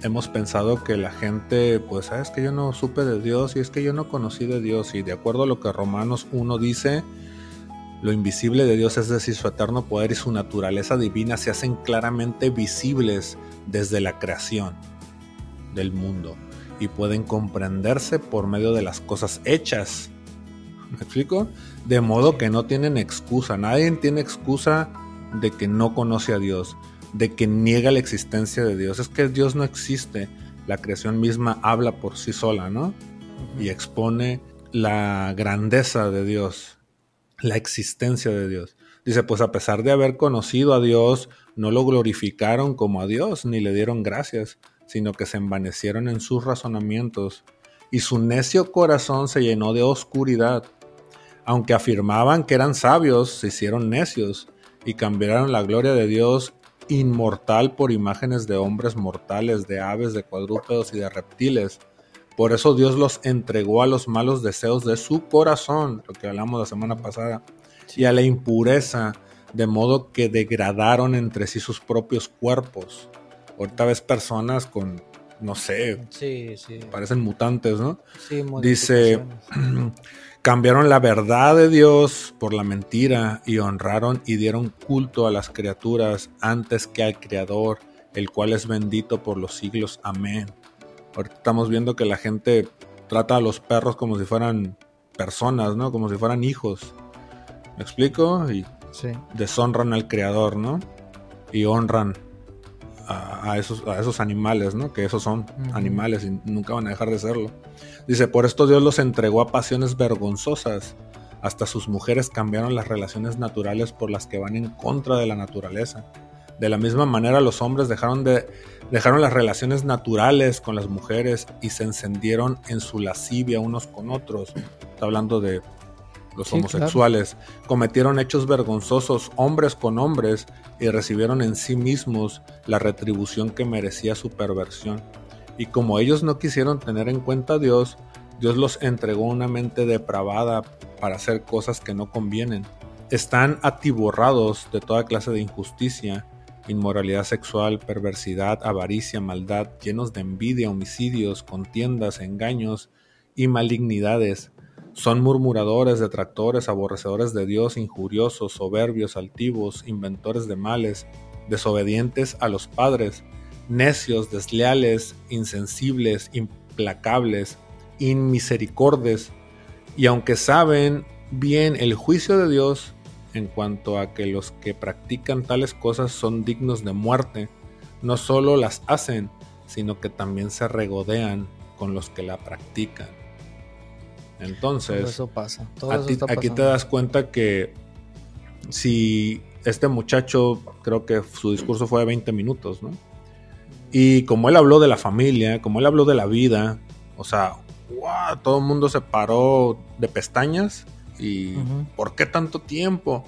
hemos pensado que la gente, pues, "Ah, es que yo no supe de Dios y es que yo no conocí de Dios. Y de acuerdo a lo que Romanos 1 dice, lo invisible de Dios, es decir, su eterno poder y su naturaleza divina, se hacen claramente visibles desde la creación del mundo y pueden comprenderse por medio de las cosas hechas. <laughs> ¿Me explico? De modo que no tienen excusa. Nadie tiene excusa de que no conoce a Dios, de que niega la existencia de Dios. Es que Dios no existe. La creación misma habla por sí sola, ¿no? Y expone la grandeza de Dios, la existencia de Dios. Dice, pues a pesar de haber conocido a Dios, no lo glorificaron como a Dios, ni le dieron gracias, sino que se envanecieron en sus razonamientos, y su necio corazón se llenó de oscuridad. Aunque afirmaban que eran sabios, se hicieron necios, y cambiaron la gloria de Dios inmortal por imágenes de hombres mortales, de aves, de cuadrúpedos y de reptiles. Por eso Dios los entregó a los malos deseos de su corazón, lo que hablamos la semana pasada, y a la impureza, de modo que degradaron entre sí sus propios cuerpos. Ahorita ves personas con, no sé, Sí, sí. parecen mutantes, ¿no? sí Dice. <clears throat> cambiaron la verdad de Dios por la mentira y honraron y dieron culto a las criaturas antes que al Creador, el cual es bendito por los siglos. Amén. Ahorita estamos viendo que la gente trata a los perros como si fueran personas, ¿no? Como si fueran hijos. ¿Me explico? Y Sí. deshonran al creador, ¿no? Y honran a, a esos, a esos animales, ¿no? Que esos son animales y nunca van a dejar de serlo. Dice, por esto Dios los entregó a pasiones vergonzosas. Hasta sus mujeres cambiaron las relaciones naturales por las que van en contra de la naturaleza. De la misma manera los hombres dejaron, de, dejaron las relaciones naturales con las mujeres y se encendieron en su lascivia unos con otros. Está hablando de los Sí, homosexuales. Cometieron hechos vergonzosos hombres con hombres y recibieron en sí mismos la retribución que merecía su perversión. Y como ellos no quisieron tener en cuenta a Dios, Dios los entregó una mente depravada para hacer cosas que no convienen. Están atiborrados de toda clase de injusticia, inmoralidad sexual, perversidad, avaricia, maldad, llenos de envidia, homicidios, contiendas, engaños y malignidades. Son murmuradores, detractores, aborrecedores de Dios, injuriosos, soberbios, altivos, inventores de males, desobedientes a los padres, necios, desleales, insensibles, implacables, inmisericordes, y aunque saben bien el juicio de Dios en cuanto a que los que practican tales cosas son dignos de muerte, no solo las hacen, sino que también se regodean con los que la practican. Todo Entonces, eso pasa. Todo a eso ti- está aquí te das cuenta que si este muchacho, creo que su discurso fue de 20 minutos, ¿no? Y como él habló de la familia, como él habló de la vida, o sea, ¡guau! todo el mundo se paró de pestañas y. ¿por qué tanto tiempo?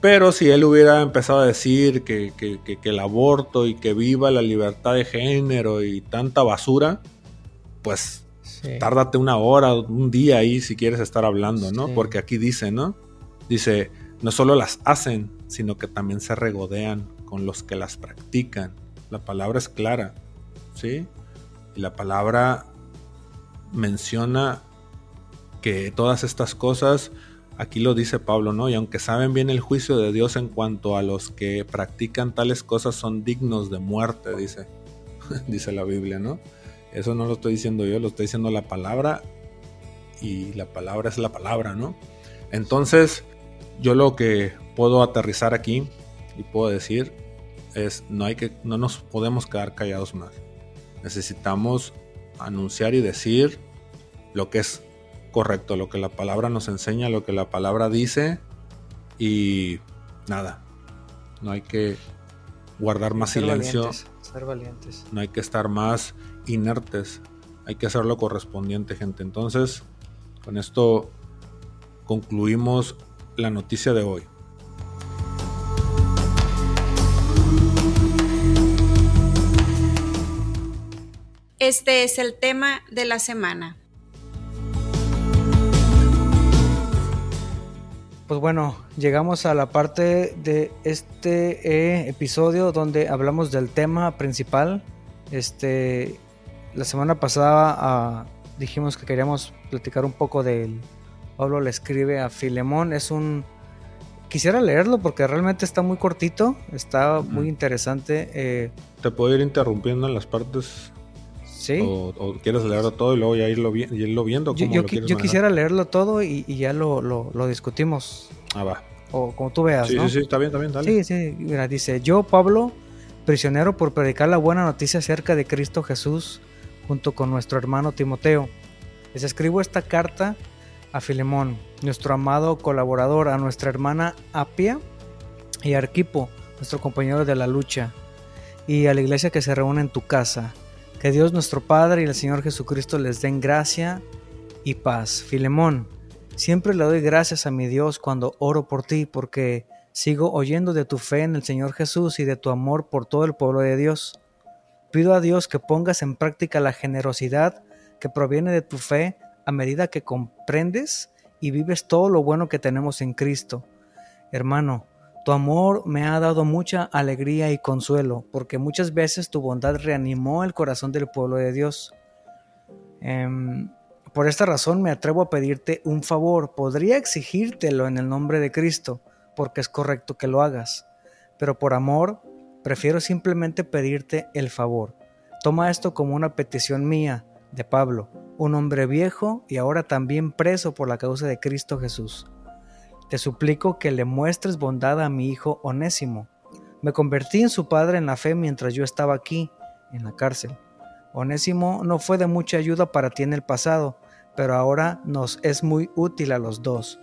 Pero si él hubiera empezado a decir que, que- que- que el aborto y que viva la libertad de género y tanta basura, pues Sí. tárdate una hora, un día ahí si quieres estar hablando, ¿no? Sí. Porque aquí dice, ¿no? Dice, no solo las hacen, sino que también se regodean con los que las practican. La palabra es clara, ¿sí? Y la palabra menciona que todas estas cosas, aquí lo dice Pablo, ¿no? Y aunque saben bien el juicio de Dios en cuanto a los que practican tales cosas, son dignos de muerte, dice, <laughs> dice la Biblia, ¿no? Eso no lo estoy diciendo yo, lo estoy diciendo la palabra y la palabra es la palabra, ¿no? Entonces, yo lo que puedo aterrizar aquí y puedo decir es no hay que no nos podemos quedar callados más. Necesitamos anunciar y decir lo que es correcto, lo que la palabra nos enseña, lo que la palabra dice y nada. No hay que guardar más Ser silencio valientes, ser valientes. no hay que estar más inertes, hay que hacer lo correspondiente, gente. Entonces, con esto concluimos la noticia de hoy. Este es el tema de la semana. Pues bueno, llegamos a la parte de este eh, episodio donde hablamos del tema principal. Este, la semana pasada ah, dijimos que queríamos platicar un poco del Pablo le escribe a Filemón. Es un quisiera leerlo porque realmente está muy cortito, está muy interesante. eh, ¿Te puedo ir interrumpiendo en las partes? Sí. O, o quieres leerlo todo y luego ya irlo, vi- irlo viendo? Yo, ¿Cómo yo lo qui- yo quisiera leerlo todo y, y ya lo, lo- lo discutimos. Ah, va. O como tú veas, Sí, ¿no? sí, sí, está bien, está bien, dale. Sí, sí, mira, dice, yo Pablo, prisionero por predicar la buena noticia acerca de Cristo Jesús, junto con nuestro hermano Timoteo. Les escribo esta carta a Filemón, nuestro amado colaborador, a nuestra hermana Apia y a Arquipo, nuestro compañero de la lucha, y a la iglesia que se reúne en tu casa. Que Dios nuestro Padre y el Señor Jesucristo les den gracia y paz. Filemón, Siempre le doy gracias a mi Dios cuando oro por ti, porque sigo oyendo de tu fe en el Señor Jesús y de tu amor por todo el pueblo de Dios. Pido a Dios que pongas en práctica la generosidad que proviene de tu fe a medida que comprendes y vives todo lo bueno que tenemos en Cristo. Hermano, tu amor me ha dado mucha alegría y consuelo, porque muchas veces tu bondad reanimó el corazón del pueblo de Dios. Em, por esta razón me atrevo a pedirte un favor. Podría exigírtelo en el nombre de Cristo, porque es correcto que lo hagas. Pero por amor, prefiero simplemente pedirte el favor. Toma esto como una petición mía, de Pablo, un hombre viejo y ahora también preso por la causa de Cristo Jesús. Te suplico que le muestres bondad a mi hijo Onésimo. Me convertí en su padre en la fe mientras yo estaba aquí, en la cárcel. Onésimo no fue de mucha ayuda para ti en el pasado, pero ahora nos es muy útil a los dos.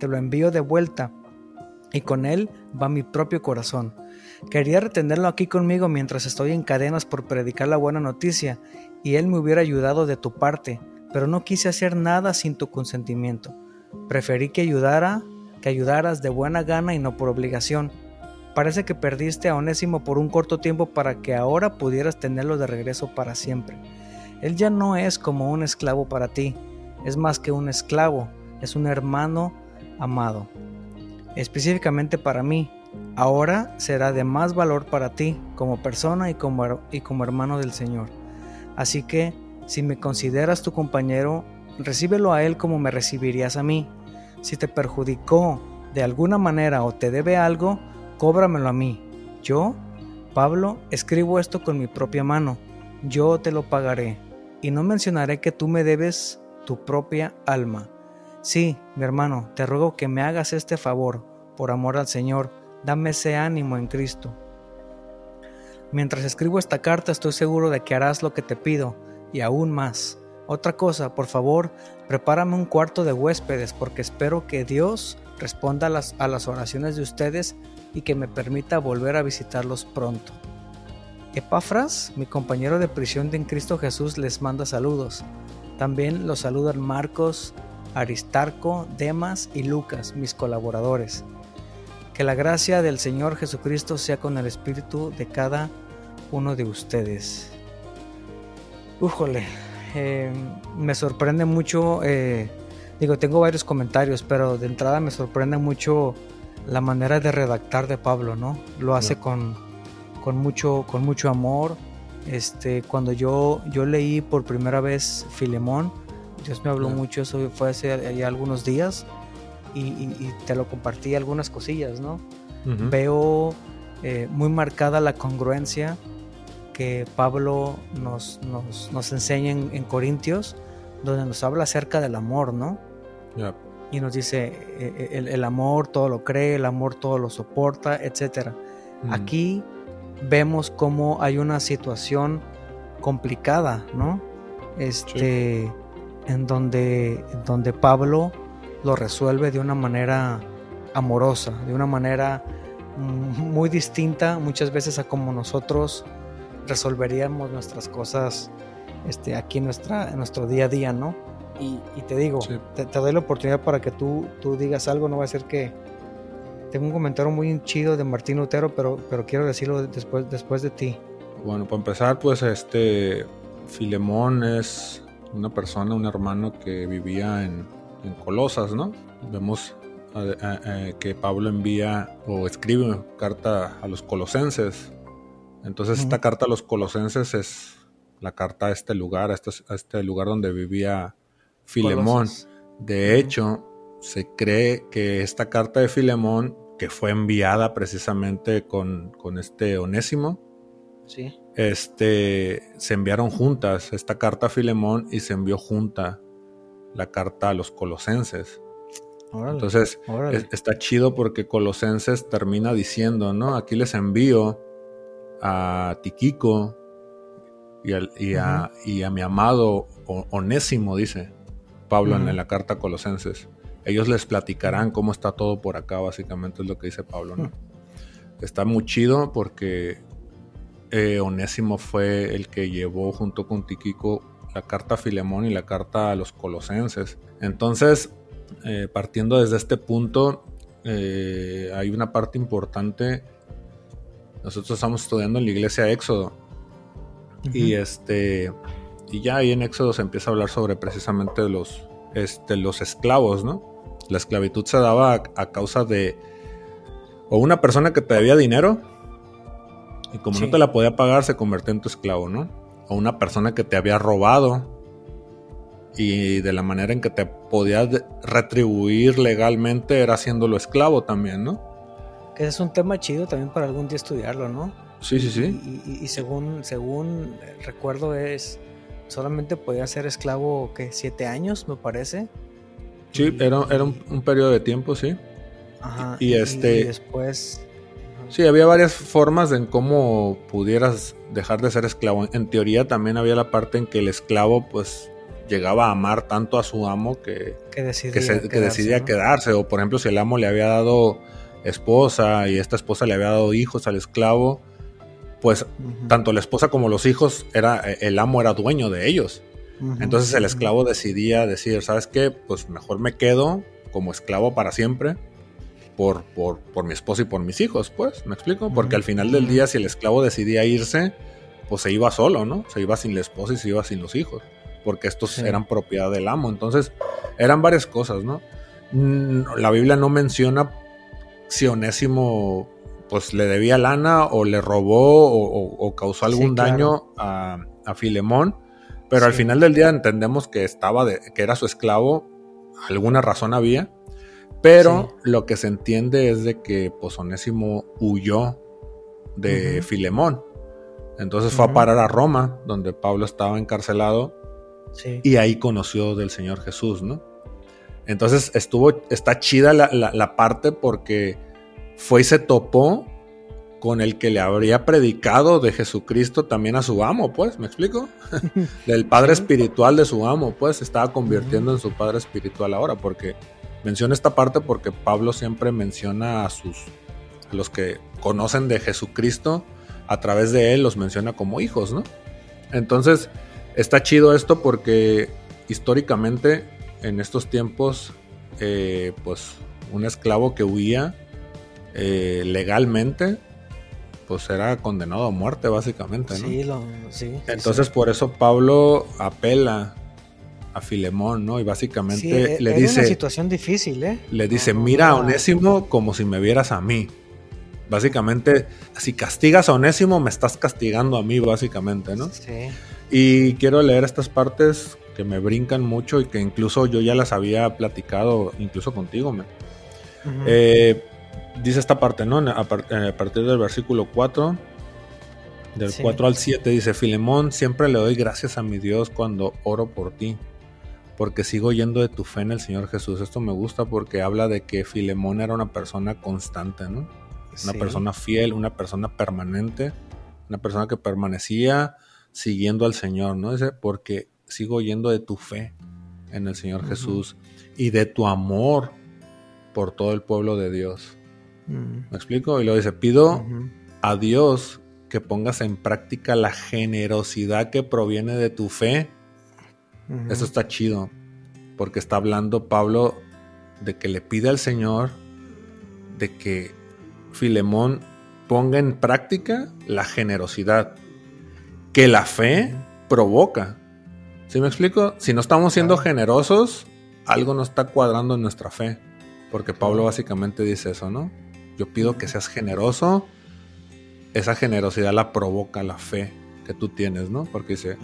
Te lo envío de vuelta, y con él va mi propio corazón. Quería retenerlo aquí conmigo mientras estoy en cadenas por predicar la buena noticia, y él me hubiera ayudado de tu parte, pero no quise hacer nada sin tu consentimiento. Preferí que ayudara, que ayudaras de buena gana y no por obligación. Parece que perdiste a Onésimo por un corto tiempo para que ahora pudieras tenerlo de regreso para siempre. Él ya no es como un esclavo para ti, es más que un esclavo, es un hermano amado. Específicamente para mí, ahora será de más valor para ti como persona y como, y como hermano del Señor. Así que, si me consideras tu compañero, recíbelo a él como me recibirías a mí. Si te perjudicó de alguna manera o te debe algo, cóbramelo a mí. Yo, Pablo, escribo esto con mi propia mano. Yo te lo pagaré. Y no mencionaré que tú me debes tu propia alma. Sí, mi hermano, te ruego que me hagas este favor, por amor al Señor, dame ese ánimo en Cristo. Mientras escribo esta carta estoy seguro de que harás lo que te pido, y aún más. Otra cosa, por favor, prepárame un cuarto de huéspedes porque espero que Dios responda a las, oraciones de ustedes y que me permita volver a visitarlos pronto. Epafras, mi compañero de prisión en Cristo Jesús, les manda saludos. También los saludan Marcos, Aristarco, Demas y Lucas, mis colaboradores. Que la gracia del Señor Jesucristo sea con el espíritu de cada uno de ustedes. Újole, eh, me sorprende mucho, eh, digo, tengo varios comentarios, pero de entrada me sorprende mucho la manera de redactar de Pablo, ¿no? Lo hace con, con, mucho, con mucho amor. Este, cuando yo, yo leí por primera vez Filemón, Dios me habló mucho, eso fue hace ya algunos días y, te lo compartí algunas cosillas, ¿no? Veo eh, muy marcada la congruencia que Pablo nos, nos, enseña en, Corintios, donde nos habla acerca del amor, ¿no? y nos dice, eh, eh, el, amor todo lo cree, el amor todo lo soporta, etc. Mm. Aquí vemos cómo hay una situación complicada, ¿no? Este, en donde, donde Pablo lo resuelve de una manera amorosa, de una manera muy distinta muchas veces a como nosotros resolveríamos nuestras cosas este, aquí en, nuestra, en nuestro día a día, ¿no? Y, te digo, te, doy la oportunidad para que tú, tú digas algo, no va a ser que... Tengo un comentario muy chido de Martín Lutero, pero, pero quiero decirlo después, después de ti. Bueno, para empezar, pues este Filemón es una persona, un hermano que vivía en, en Colosas, ¿no? Vemos que Pablo envía o escribe carta a los colosenses. Entonces esta carta a los colosenses es la carta a este lugar, a este, a este lugar donde vivía Filemón. De hecho, se cree que esta carta de Filemón, que fue enviada precisamente con, este Onésimo, sí. este, se enviaron juntas esta carta a Filemón y se envió junta la carta a los colosenses. Entonces, está chido porque Colosenses termina diciendo, ¿no? Aquí les envío a Tiquico y, a, y a mi amado Onésimo, dice. Pablo en la carta a Colosenses. Ellos les platicarán cómo está todo por acá, básicamente es lo que dice Pablo. ¿no? Está muy chido porque eh, Onésimo fue el que llevó junto con Tiquico la carta a Filemón y la carta a los Colosenses. Entonces, eh, partiendo desde este punto, eh, hay una parte importante. Nosotros estamos estudiando en la iglesia Éxodo. Y este y ya ahí en Éxodo se empieza a hablar sobre precisamente los, este, los esclavos, ¿no? La esclavitud se daba a, causa de o una persona que te debía dinero y como no te la podía pagar se convirtió en tu esclavo, ¿no? O una persona que te había robado y de la manera en que te podía retribuir legalmente era haciéndolo esclavo también, ¿no? Que es un tema chido también para algún día estudiarlo, ¿no? Sí, sí, sí. Y, y según, según recuerdo es solamente podía ser esclavo, ¿qué? ¿Siete años, me parece? Sí, era, era un, periodo de tiempo, sí. Ajá, Y este- después. Sí, había varias formas en cómo pudieras dejar de ser esclavo. En teoría también había la parte en que el esclavo pues llegaba a amar tanto a su amo que, Que decidía, que, se- que quedarse, decidía ¿no? quedarse. O por ejemplo, si el amo le había dado esposa y esta esposa le había dado hijos al esclavo, pues tanto la esposa como los hijos, era, el amo era dueño de ellos. Entonces el esclavo decidía decir, ¿sabes qué? Pues mejor me quedo como esclavo para siempre por, por, por mi esposa y por mis hijos, pues, ¿me explico? Porque al final del día, si el esclavo decidía irse, pues se iba solo, ¿no? Se iba sin la esposa y se iba sin los hijos, porque estos Sí. eran propiedad del amo. Entonces, eran varias cosas, ¿no? La Biblia no menciona si Onésimo pues le debía lana o le robó o, o- o causó Sí, algún claro. daño a, a Filemón, pero al final del día entendemos que estaba de, que era su esclavo, alguna razón había, pero lo que se entiende es de que pues Onésimo huyó de. Filemón. Entonces fue a parar a Roma, donde Pablo estaba encarcelado, Sí. y ahí conoció del Señor Jesús, ¿no? Entonces estuvo, está chida la, la- la parte porque fue y se topó con el que le habría predicado de Jesucristo también a su amo, pues, ¿me explico? <laughs> Del padre espiritual de su amo, pues, se estaba convirtiendo en su padre espiritual ahora, porque menciona esta parte porque Pablo siempre menciona a sus, a los que conocen de Jesucristo, a través de él los menciona como hijos, ¿no? Entonces, está chido esto porque históricamente en estos tiempos, eh, pues un esclavo que huía eh, legalmente, pues era condenado a muerte básicamente, ¿no? Sí, lo, sí, sí, Entonces por eso Pablo apela a Filemón, ¿no? Y básicamente Sí, e- le era una dice, situación difícil, ¿eh? le dice, mira a Onésimo como si me vieras a mí. Básicamente, si castigas a Onésimo, me estás castigando a mí, básicamente, ¿no? Sí. Y quiero leer estas partes que me brincan mucho y que incluso yo ya las había platicado, incluso contigo. Ujú. Eh, dice esta parte, ¿no? A, par- eh, a partir del versículo 4, del Sí. 4 al 7, dice, Filemón, siempre le doy gracias a mi Dios cuando oro por ti, porque sigo yendo de tu fe en el Señor Jesús. Esto me gusta porque habla de que Filemón era una persona constante, ¿no? Una Sí. persona fiel, una persona permanente, una persona que permanecía siguiendo al Señor, ¿no? Dice, porque sigo yendo de tu fe en el Señor. Jesús y de tu amor por todo el pueblo de Dios. Mm. ¿Me explico? Y luego dice, pido a Dios que pongas en práctica la generosidad que proviene de tu fe. Eso está chido, porque está hablando Pablo de que le pide al Señor de que Filemón ponga en práctica la generosidad que la fe provoca. ¿Sí me explico? Si no estamos siendo Claro. generosos, algo no está cuadrando en nuestra fe. Porque Pablo básicamente dice eso, ¿no? Yo pido que seas generoso. Esa generosidad la provoca la fe que tú tienes, ¿no? Porque dice,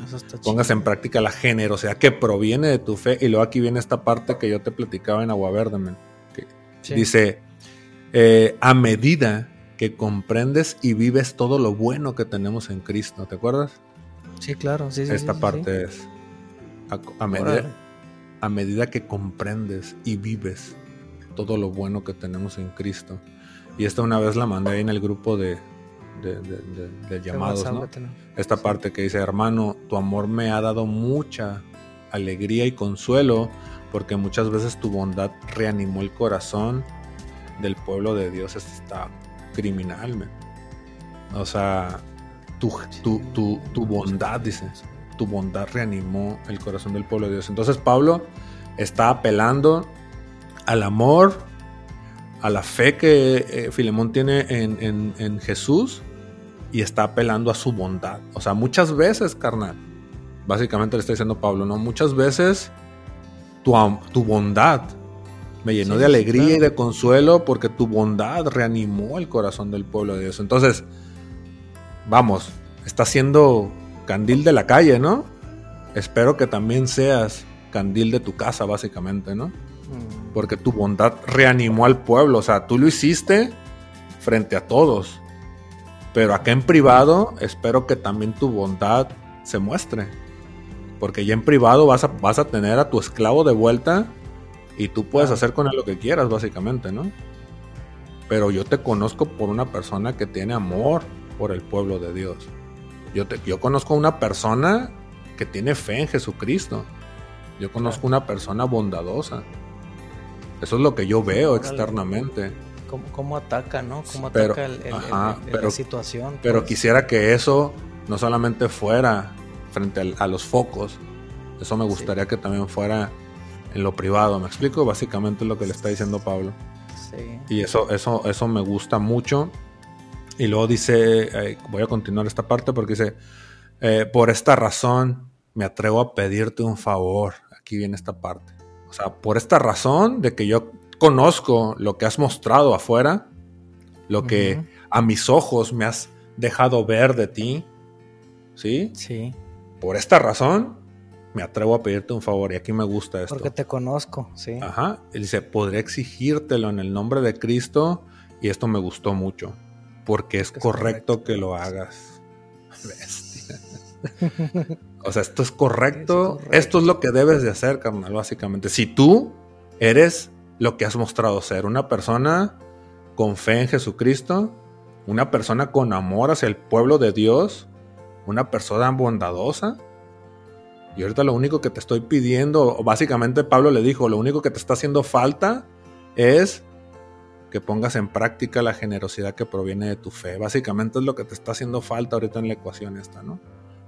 pongas en práctica la generosidad que proviene de tu fe. Y luego aquí viene esta parte que yo te platicaba en Agua Verde, men, que Sí. Dice, eh, a medida que comprendes y vives todo lo bueno que tenemos en Cristo, ¿te acuerdas? Sí, claro. Sí, sí, Esta sí, sí, parte es, a, a medida, a medida que comprendes y vives todo lo bueno que tenemos en Cristo. Y esta una vez la mandé ahí en el grupo de, de, de- de- de Qué llamados, esta parte que dice, hermano, tu amor me ha dado mucha alegría y consuelo, porque muchas veces tu bondad reanimó el corazón del pueblo de Dios. Esto está criminal, man. O sea, tu, tu, tu, tu bondad, dice, tu bondad reanimó el corazón del pueblo de Dios. Entonces Pablo está apelando al amor, a la fe que eh, Filemón tiene en, en- en Jesús y está apelando a su bondad. O sea, muchas veces, carnal, básicamente le está diciendo Pablo, ¿no? Muchas veces tu, tu bondad me llenó Sí, de alegría claro. y de consuelo porque tu bondad reanimó el corazón del pueblo de Dios. Entonces, vamos, está siendo candil de la calle, ¿no? Espero que también seas candil de tu casa, básicamente, ¿no? Mm. porque tu bondad reanimó al pueblo. O sea, tú lo hiciste frente a todos. Pero acá en privado, espero que también tu bondad se muestre. Porque ya en privado vas a, vas a tener a tu esclavo de vuelta y tú puedes Claro. hacer con él lo que quieras, básicamente, ¿no? pero yo te conozco por una persona que tiene amor por el pueblo de Dios. Yo, te, yo conozco a una persona que tiene fe en Jesucristo. Yo conozco una persona bondadosa. Eso es lo que yo veo externamente. ¿Cómo, cómo ataca, no? ¿Cómo Pero- ataca el, el- ajá, el- el- pero- la situación? Pero pues? quisiera que eso no solamente fuera frente a los focos, eso me gustaría que también fuera en lo privado. ¿Me explico? Básicamente es lo que le está diciendo Pablo. Sí. Y eso, eso, eso me gusta mucho. Y luego dice, eh, voy a continuar esta parte porque dice, eh, por esta razón me atrevo a pedirte un favor. Aquí viene esta parte. O sea, por esta razón de que yo conozco lo que has mostrado afuera, lo que a mis ojos me has dejado ver de ti, ¿sí? Sí, Por esta razón me atrevo a pedirte un favor. Y aquí me gusta esto. porque te conozco, sí. Ajá. Él dice, podré exigírtelo en el nombre de Cristo. Y esto me gustó mucho. Porque es Es correcto, correcto. que lo hagas. Bestia. <laughs> o sea, esto es correcto. Es correcto. Esto es lo que debes de hacer, carnal, básicamente. Si tú eres lo que has mostrado ser, una persona con fe en Jesucristo, una persona con amor hacia el pueblo de Dios, una persona bondadosa, y ahorita lo único que te estoy pidiendo, básicamente Pablo le dijo, lo único que te está haciendo falta es que pongas en práctica la generosidad que proviene de tu fe. Básicamente es lo que te está haciendo falta ahorita en la ecuación esta, ¿no?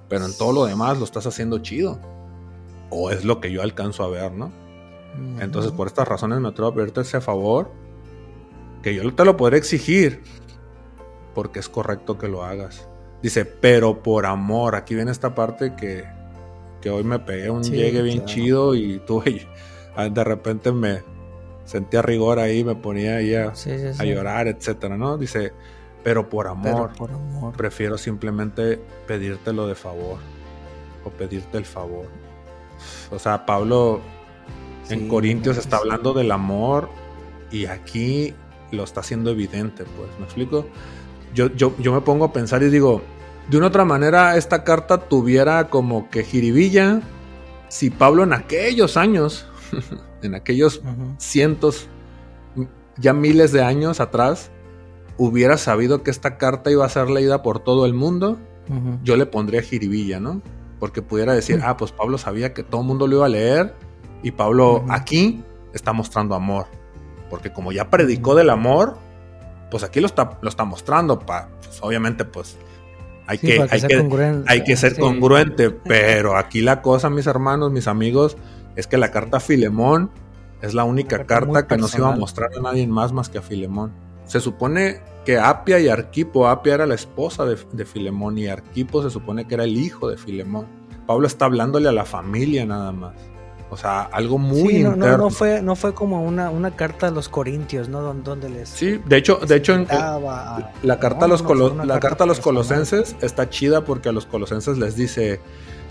Pero en todo lo demás lo estás haciendo chido. O es lo que yo alcanzo a ver, ¿no? Entonces, por estas razones me atrevo a pedirte ese favor, que yo te lo podré exigir, porque es correcto que lo hagas. Dice, pero por amor, aquí viene esta parte que, que hoy me pegué un Sí, llegue bien claro. chido y <laughs> tuve, de repente me sentía rigor ahí, me ponía ahí a, Sí, sí, a sí. llorar, etcétera, ¿no? Dice, pero por amor, Pero por amor. prefiero simplemente pedírtelo de favor, o pedirte el favor. O sea, Pablo en Corintios está hablando del amor y aquí lo está haciendo evidente, pues, ¿me explico? Yo, yo, yo me pongo a pensar y digo, de una otra manera esta carta tuviera como que jiribilla si Pablo en aquellos años, <laughs> en aquellos cientos, ya miles de años atrás, hubiera sabido que esta carta iba a ser leída por todo el mundo, yo le pondría jiribilla, ¿no? Porque pudiera decir, ah, pues Pablo sabía que todo el mundo lo iba a leer y Pablo aquí está mostrando amor. Porque como ya predicó del amor, pues aquí lo está, lo está mostrando. Pa, pues obviamente, pues hay Sí, que, hay que, hay que ser Sí. congruente. Pero aquí la cosa, mis hermanos, mis amigos, es que la carta a Filemón es la única carta que no se iba a personal. mostrar a nadie más más que a Filemón. Se supone que Apia y Arquipo, Apia era la esposa de, de Filemón y Arquipo se supone que era el hijo de Filemón. Pablo está hablándole a la familia nada más. O sea, algo muy Sí, no, no, interno. no fue, no fue como una, una carta a los corintios, ¿no? Don- Donde les Sí, de hecho, de hecho en, la carta, No, a los no, la carta carta a los personal. colosenses está chida porque a los colosenses les dice,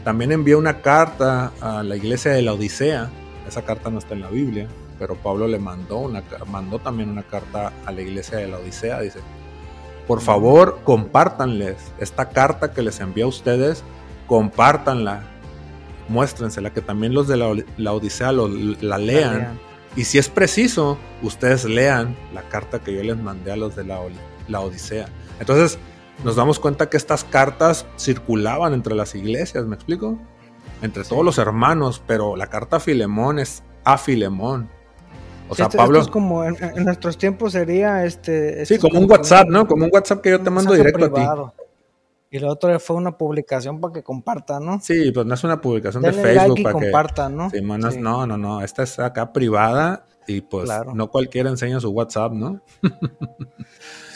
también envía una carta a la iglesia de la Odisea. Esa carta no está en la Biblia, pero Pablo le mandó, una, mandó también una carta a la iglesia de la Odisea. Dice, por favor, compártanles esta carta que les envía a ustedes, compártanla, muéstrensela, que también los de la, la Odisea lo- la lean. lean. Y si es preciso, ustedes lean la carta que yo les mandé a los de la, la Odisea. Entonces, nos damos cuenta que estas cartas circulaban entre las iglesias, ¿me explico? Entre Sí. todos los hermanos, pero la carta a Filemón es a Filemón. O sea, Esto- Pablo... esto es como en, en nuestros tiempos sería este. sí, esto es como un WhatsApp, ¿no? Como un WhatsApp que yo te mando directo a ti. Y lo otro fue una publicación para que compartan, ¿no? Sí, pues no es una publicación de Facebook like y para que... compartan, ¿no? Sí, manos, Sí. No, no, no. Esta es acá privada y pues Claro. no cualquiera enseña su WhatsApp, ¿no? <laughs>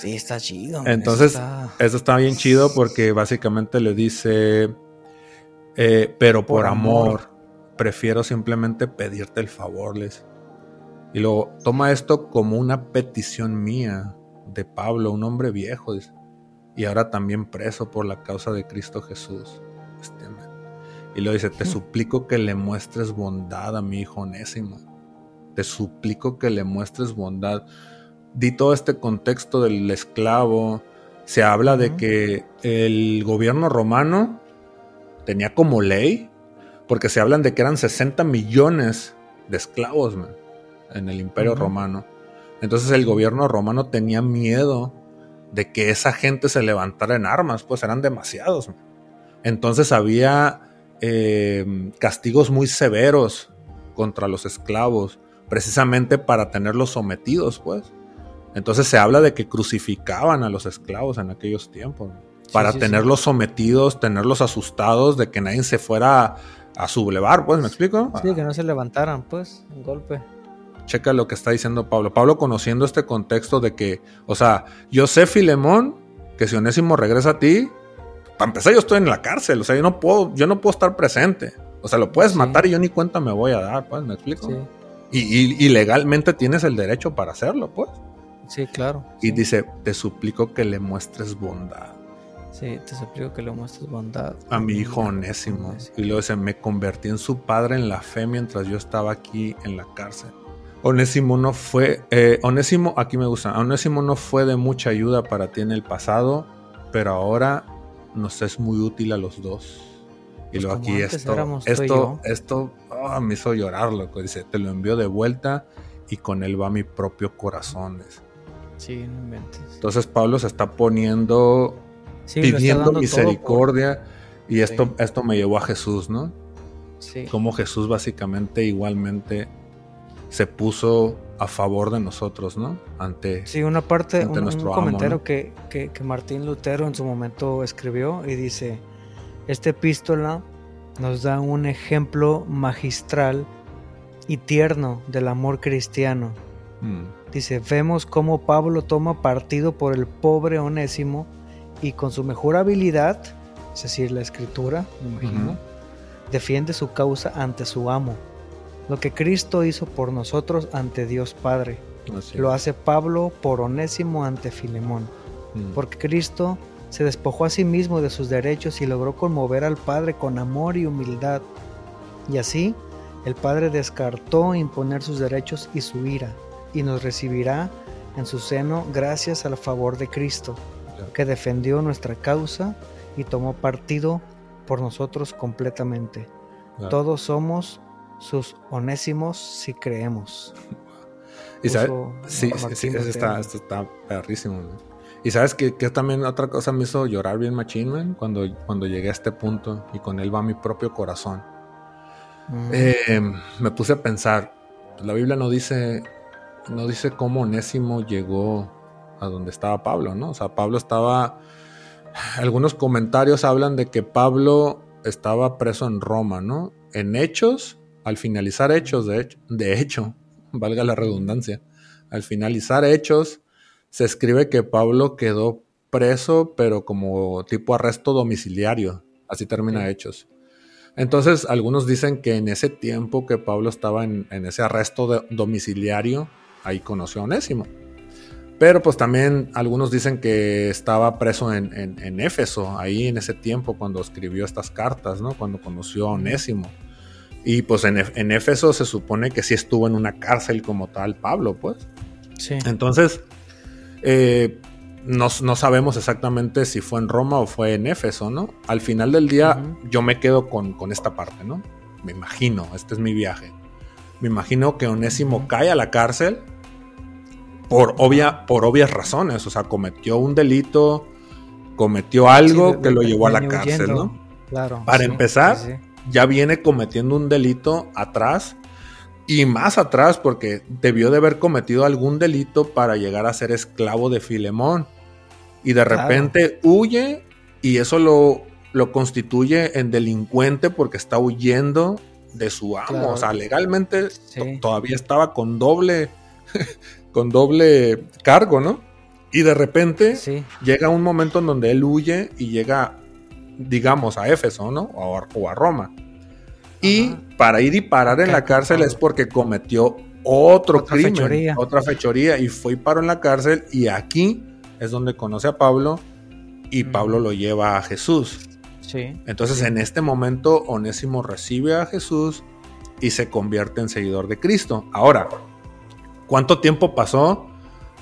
Sí, está chido. man, Entonces, eso está- Eso está bien chido porque básicamente le dice, eh, pero por, Por amor, amor. prefiero simplemente pedirte el favor, les. Y luego toma esto como una petición mía de Pablo, un hombre viejo, dice, y ahora también preso por la causa de Cristo Jesús. Este, y luego dice, te suplico que le muestres bondad a mi hijo Onésimo. Te suplico que le muestres bondad. Di todo este contexto del esclavo. Se habla de que el gobierno romano tenía como ley, porque se hablan de que eran 60 millones de esclavos man, en el imperio romano. Entonces el gobierno romano tenía miedo de que esa gente se levantara en armas, pues eran demasiados. Entonces había eh, castigos muy severos contra los esclavos, precisamente para tenerlos sometidos, pues. Entonces se habla de que crucificaban a los esclavos en aquellos tiempos, para tenerlos sometidos, tenerlos asustados de que nadie se fuera a, sublevar, pues, ¿me explico? Sí, que no se levantaran, pues, un golpe. Checa lo que está diciendo Pablo. Pablo conociendo este contexto de que, o sea, yo sé, Filemón, que si Onésimo regresa a ti, para empezar yo estoy en la cárcel, o sea, yo no puedo, yo no puedo estar presente. O sea, lo puedes matar y yo ni cuenta me voy a dar, pues, ¿me explico? Y, legalmente tienes el derecho para hacerlo, pues. Sí, claro. Y dice, te suplico que le muestres bondad. Sí, te suplico que le muestres bondad. A mi hijo Onésimo. Y luego dice, me convertí en su padre en la fe mientras yo estaba aquí en la cárcel. Onésimo no fue, eh, Onésimo, aquí me gusta, Onésimo no fue de mucha ayuda para ti en el pasado, pero ahora nos es muy útil a los dos. Y luego aquí esto, esto, esto ah, me hizo llorar, loco. Dice, te lo envío de vuelta y con él va mi propio corazón. Sí, no inventes. Entonces Pablo se está poniendo, pidiendo misericordia. Y esto, esto me llevó a Jesús, ¿no? Sí. Como Jesús básicamente igualmente se puso a favor de nosotros, ¿no? Ante Sí, una parte, un, comentario que, que, que Martín Lutero en su momento escribió y dice esta epístola nos da un ejemplo magistral y tierno del amor cristiano. Mm. Dice, vemos cómo Pablo toma partido por el pobre onésimo y con su mejor habilidad, es decir, la escritura, me imagino, defiende su causa ante su amo. Lo que Cristo hizo por nosotros ante Dios Padre. Lo hace Pablo por onésimo ante Filemón. Mm. Porque Cristo se despojó a sí mismo de sus derechos y logró conmover al Padre con amor y humildad. Y así, el Padre descartó imponer sus derechos y su ira, y nos recibirá en su seno gracias al favor de Cristo, que defendió nuestra causa y tomó partido por nosotros completamente. Todos somos sus onésimos si creemos. Y sabes, sí, sí, está, está perrísimo. Y sabes que, también otra cosa me hizo llorar bien machín, cuando, cuando llegué a este punto y con él va mi propio corazón. Mm. Eh, me puse a pensar, la Biblia no dice, no dice cómo Onésimo llegó a donde estaba Pablo, ¿no? O sea, Pablo estaba, algunos comentarios hablan de que Pablo estaba preso en Roma, ¿no? En Hechos, al finalizar Hechos, de hecho, de hecho <laughs> valga la redundancia, al finalizar Hechos, se escribe que Pablo quedó preso, pero como tipo arresto domiciliario. Así termina Hechos. Entonces, algunos dicen que en ese tiempo que Pablo estaba en, ese arresto domiciliario, ahí conoció a Onésimo. Pero pues también algunos dicen que estaba preso en, Éfeso, ahí en ese tiempo cuando escribió estas cartas, ¿no? Cuando conoció a Onésimo. Y pues en, en Éfeso se supone que sí estuvo en una cárcel como tal Pablo, pues. Sí. Entonces, eh, no, sabemos exactamente si fue en Roma o fue en Éfeso, ¿no? Al final del día yo me quedo con, esta parte, ¿no? Me imagino, este es mi viaje. Me imagino que Onésimo cae a la cárcel por, obvia, por obvias razones, o sea, cometió un delito, cometió algo que lo llevó a la cárcel, ¿no? Claro. Para empezar, ya viene cometiendo un delito atrás y más atrás porque debió de haber cometido algún delito para llegar a ser esclavo de Filemón. Y de repente huye y eso lo, lo, constituye en delincuente porque está huyendo de su amo. O sea, legalmente todavía estaba con doble, <laughs> con doble cargo, ¿no? Y de repente llega un momento en donde él huye y llega, digamos, a Éfeso, ¿no? o a Roma. Y para ir y parar en la cárcel es porque cometió otro crimen, otra fechoría, y fue y paró en la cárcel. Y aquí es donde conoce a Pablo y Pablo lo lleva a Jesús. Sí. Entonces, en este momento, Onésimo recibe a Jesús y se convierte en seguidor de Cristo. Ahora, ¿cuánto tiempo pasó?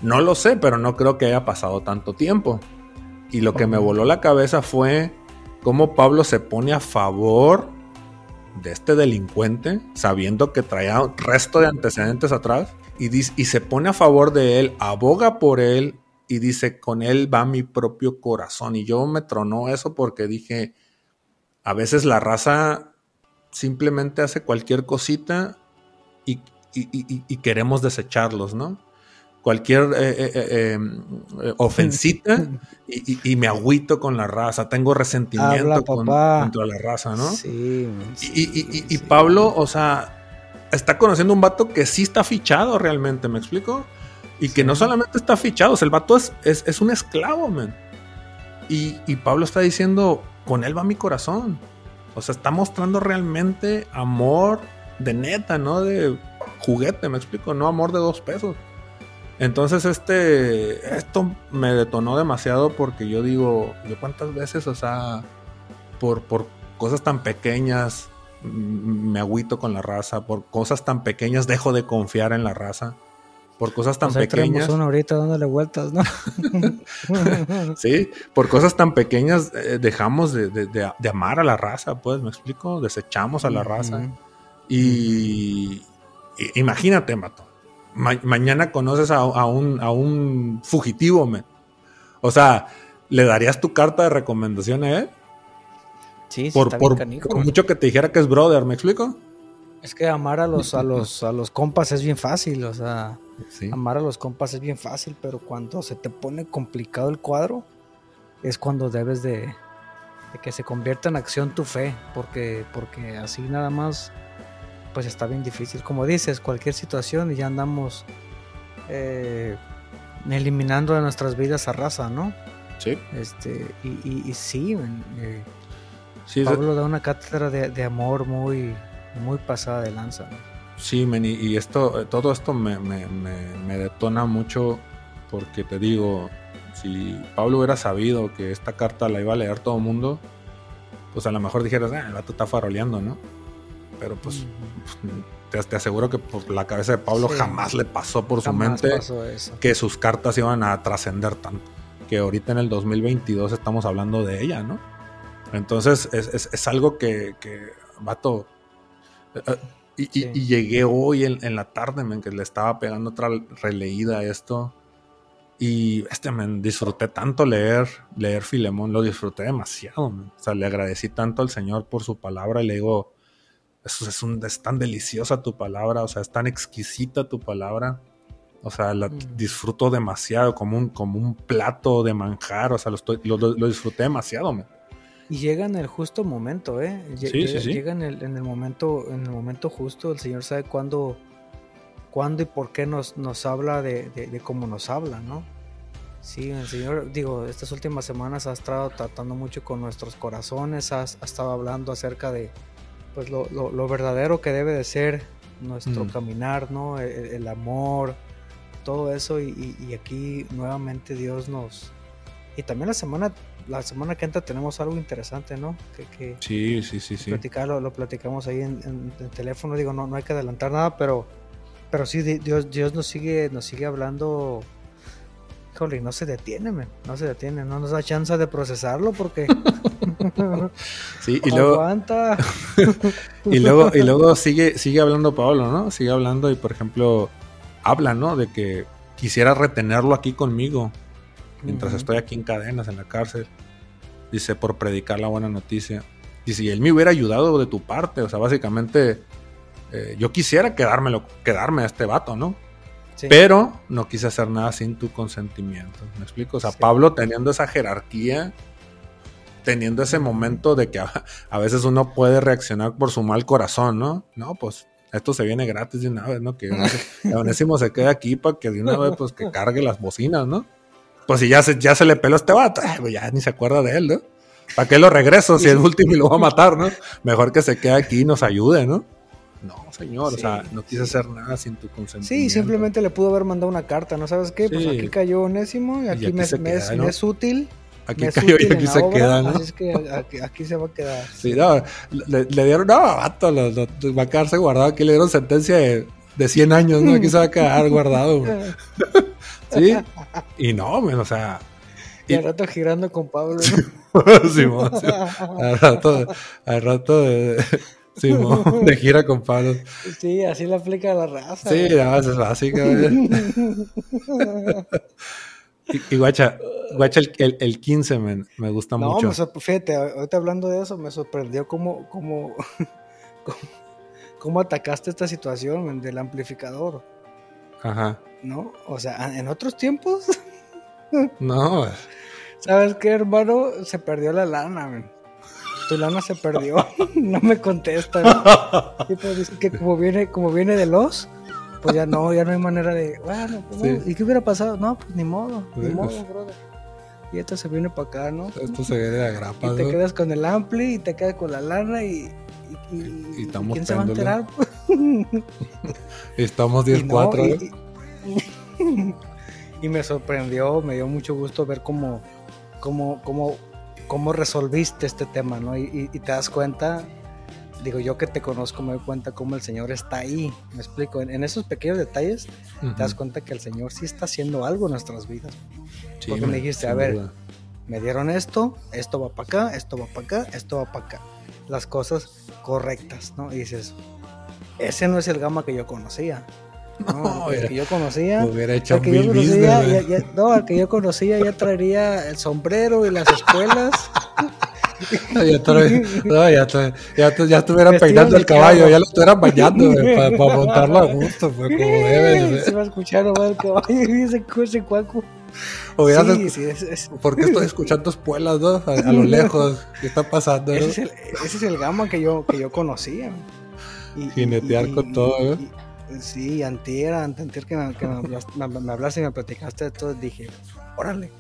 No lo sé, pero no creo que haya pasado tanto tiempo. Y lo que me voló la cabeza fue cómo Pablo se pone a favor de este delincuente, sabiendo que traía resto de antecedentes atrás, y, dice, y se pone a favor de él, aboga por él y dice, con él va mi propio corazón. Y yo me tronó eso porque dije, a veces la raza simplemente hace cualquier cosita y, y queremos desecharlos, ¿no? cualquier eh, eh, eh, em, ofensita <laughs> y, me agüito con la raza, tengo resentimiento contra la raza, ¿no? Sí, y, Pablo, o sea, está conociendo un vato que sí está fichado realmente, ¿me explico? Y que no solamente está fichado, o sea, el vato es, es, un esclavo, man. Y, y Pablo está diciendo, con él va mi corazón. O sea, está mostrando realmente amor de neta, no de juguete, me explico, no amor de dos pesos. Entonces, este, esto me detonó demasiado porque yo digo, yo cuántas veces, o sea, por, por cosas tan pequeñas me agüito con la raza, por cosas tan pequeñas dejo de confiar en la raza, por cosas tan pues pequeñas. uno ahorita dándole vueltas, ¿no? <laughs> sí, por cosas tan pequeñas eh, dejamos de, amar a la raza, pues, ¿me explico? Desechamos a la raza. Y, imagínate, Mato mañana conoces a, un, a un fugitivo, O sea, ¿le darías tu carta de recomendación a él? Sí, sí por, por, mucho que te dijera que es brother, ¿me explico? Es que amar a los, a los, a los compas es bien fácil, o sea, amar a los compas es bien fácil, pero cuando se te pone complicado el cuadro, es cuando debes de, de que se convierta en acción tu fe, porque, porque así nada más pues está bien difícil. Como dices, cualquier situación y ya andamos eh, eliminando de nuestras vidas a raza, ¿no? Sí. Este, y, y, sí, eh, Pablo da una cátedra de, amor muy, muy pasada de lanza. Sí, y, esto, todo esto me, detona mucho porque te digo, si Pablo hubiera sabido que esta carta la iba a leer todo el mundo, pues a lo mejor dijeras, ah, el vato está faroleando, ¿no? Pero pues te, aseguro que por la cabeza de Pablo jamás le pasó por su mente que sus cartas iban a trascender tanto. Que ahorita en el 2022 estamos hablando de ella, ¿no? Entonces es, algo que, que vato. Eh, eh, y, llegué hoy en, la tarde, men, que le estaba pegando otra releída a esto. Y este, men, disfruté tanto leer, leer Filemón, lo disfruté demasiado, O sea, le agradecí tanto al Señor por su palabra y le digo, es, un, es tan deliciosa tu palabra, o sea, es tan exquisita tu palabra. O sea, la mm. disfruto demasiado, como un, como un plato de manjar, o sea, lo, lo, disfruté demasiado. Y llega en el justo momento, ¿eh? llega, en, el, momento, en el momento justo, el Señor sabe cuándo, cuándo y por qué nos, nos habla de, de, cómo nos habla, ¿no? Sí, el Señor, digo, estas últimas semanas ha estado tratando mucho con nuestros corazones, ha estado hablando acerca de, pues lo, lo, verdadero que debe de ser nuestro mm. caminar, ¿no? El, amor, todo eso y, y, aquí nuevamente Dios nos... Y también la semana, la semana que entra tenemos algo interesante, ¿no? Que, que sí, sí, sí, sí. Platicarlo, lo platicamos ahí en, el teléfono, digo, no, no hay que adelantar nada, pero, pero sí, Dios, Dios nos sigue, nos sigue hablando híjole, no se detiene, no se detiene, no nos da chance de procesarlo porque <laughs> sí, y luego <laughs> y luego y luego sigue sigue hablando Pablo, ¿no? Sigue hablando y por ejemplo habla, ¿no? De que quisiera retenerlo aquí conmigo mientras estoy aquí en cadenas en la cárcel. Dice por predicar la buena noticia. Y si él me hubiera ayudado de tu parte, o sea, básicamente eh, yo quisiera quedármelo, quedarme a este vato, ¿no? Pero no quise hacer nada sin tu consentimiento. ¿Me explico? O sea, Pablo teniendo esa jerarquía, teniendo ese momento de que a, veces uno puede reaccionar por su mal corazón, ¿no? No, pues esto se viene gratis de una vez, ¿no? Que <laughs> Onésimo se quede aquí para que de una vez, pues que cargue las bocinas, ¿no? Pues si ya se, ya se le peló este vato, pues ya ni se acuerda de él, ¿no? ¿Para qué lo regreso si el último y lo va a matar, ¿no? Mejor que se quede aquí y nos ayude, ¿no? No, señor, o sea, no quise hacer nada sin tu consentimiento. Sí, simplemente le pudo haber mandado una carta, ¿no sabes qué? Pues aquí cayó Onésimo y aquí, me, es, útil. Aquí cayó y aquí se queda, ¿no? Así es que aquí, se va a quedar. Sí, no, le, dieron, no, vato, va a quedarse guardado. Aquí le dieron sentencia de, de 100 años, ¿no? Aquí se va a quedar guardado. <laughs> sí, y no, o sea. Y al rato girando con Pablo, ¿no? <laughs> sí, al rato, al rato de <laughs> mo, de gira con Pablo. Sí, así le aplica a la raza. Sí, no, eso es básico. Y, y guacha, guacha el, el, el 15, men, me gusta No, mucho. me sorpre- fíjate, ahorita hablando de eso, me sorprendió cómo, cómo, <laughs> cómo, cómo atacaste esta situación del amplificador, Ajá. ¿no? O sea, en otros tiempos, <laughs> No, ¿sabes qué, hermano? Se perdió la lana. Tu lana se perdió, <laughs> no me contesta. ¿no? Y pues dice que como viene, como viene de los, pues ya no, ya no hay manera de, bueno, pues, Sí. ¿y qué hubiera pasado? No, pues ni modo, ni modo, pues. brother. Y esto se viene para acá, ¿no? esto se ve de agrapa, Y te ¿no? quedas con el ampli y te quedas con la lana y, y, y- Y estamos ¿quién se va a enterar? <laughs> Estamos Y no, 10-4. ¿eh? <laughs> y- me sorprendió, me dio mucho gusto ver cómo, cómo, cómo, cómo resolviste este tema, ¿no? Y te das cuenta, digo yo que te conozco, me doy cuenta cómo el Señor está ahí, me explico, en, en esos pequeños detalles Ujú. te das cuenta que el Señor sí está haciendo algo en nuestras vidas. Sí, porque me dijiste, a ver, duda. me dieron esto, esto va para acá, esto va para acá, esto va para acá. Las cosas correctas, ¿no? Y dices, ese no es el gama que yo conocía. <laughs> No, el que yo conocía. Hecho El que yo conocía, business, ya- ya- no, el que yo conocía ya traería el sombrero y las espuelas. <laughs> Ya, tra- no, ya, tra- ya, tu- ya estuvieran peinando el caballo, ya lo estuvieran bañando para <laughs> montarlo a gusto, pues como debe. de Se va a escuchar nomás el caballo y <laughs> ese, ese cuaco. Hubieras Sí, sí, es- es- ¿Por qué estoy escuchando espuelas, no? A, a lo lejos. ¿Qué está pasando? no? ese, es el, ese es el gama que yo, que yo conocía. Y, Jinetear con todo, ¿eh? sí, antier, antier que, me, que me hablaste, me, me hablaste y me platicaste de todo, dije, órale,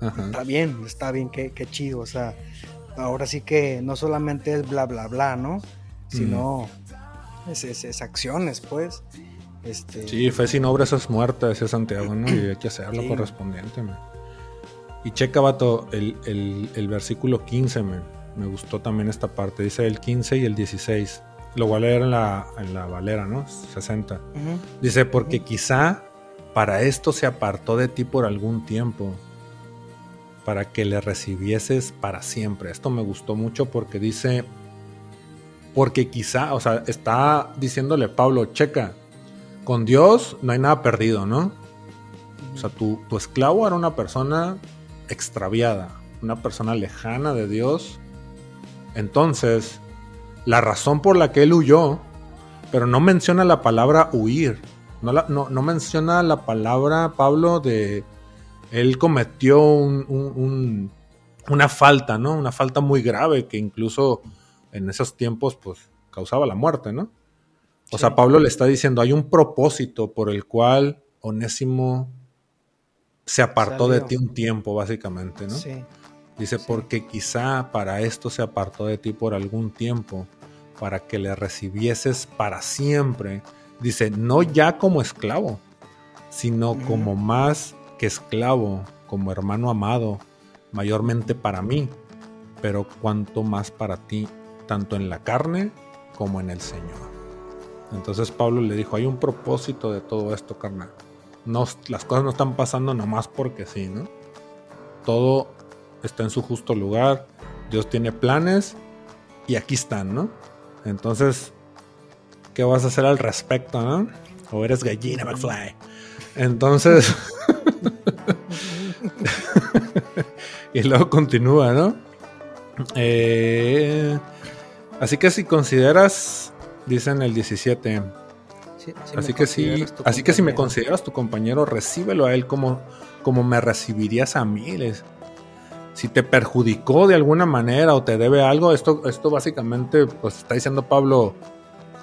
Ajá. está bien, está bien, qué, qué chido, o sea, ahora sí que no solamente es bla, bla, bla, ¿no? Sino es, es- es acciones, pues. Este, Sí, fe sin obras es muerte, decía Santiago, ¿no? Y hay que hacerlo Sí. correspondiente, man. Y checa, vato, el, el, el versículo 15, man. Me gustó también esta parte. Dice el 15 y el 16. Lo voy a leer en la, en la Valera, ¿no? 60. ujú, Dice, porque quizá para esto se apartó de ti por algún tiempo, para que le recibieses para siempre. Esto me gustó mucho porque dice, porque quizá, o sea, está diciéndole Pablo, checa, con Dios no hay nada perdido, ¿no? O sea, tu, tu esclavo era una persona extraviada, una persona lejana de Dios. Entonces, la razón por la que él huyó, pero no menciona la palabra huir, no, no menciona la palabra, Pablo, de él cometió un- un- un- una falta, ¿no? Una falta muy grave que incluso en esos tiempos, pues, causaba la muerte, ¿no? O Sí. sea, Pablo le está diciendo, hay un propósito por el cual Onésimo se apartó de ti un tiempo, básicamente, ¿no? Sí, Dice, Sí. porque quizá para esto se apartó de ti por algún tiempo, para que le recibieses para siempre. Dice, no ya como esclavo, sino como más que esclavo, como hermano amado, mayormente para mí, pero cuanto más para ti, tanto en la carne como en el Señor. Entonces Pablo le dijo, hay un propósito de todo esto, carnal. No, las cosas no están pasando nomás porque sí, ¿no? Todo está en su justo lugar, Dios tiene planes y aquí están, ¿no? Entonces, ¿qué vas a hacer al respecto, no? O eres gallina, McFly. Entonces, <laughs> y luego continúa, ¿no? Eh, así que si consideras, dice en el 17, sí, sí me así que tu así que si me consideras tu compañero, recíbelo a él como, como me recibirías a mí. les- Si te perjudicó de alguna manera o te debe algo, esto, esto básicamente, pues está diciendo Pablo,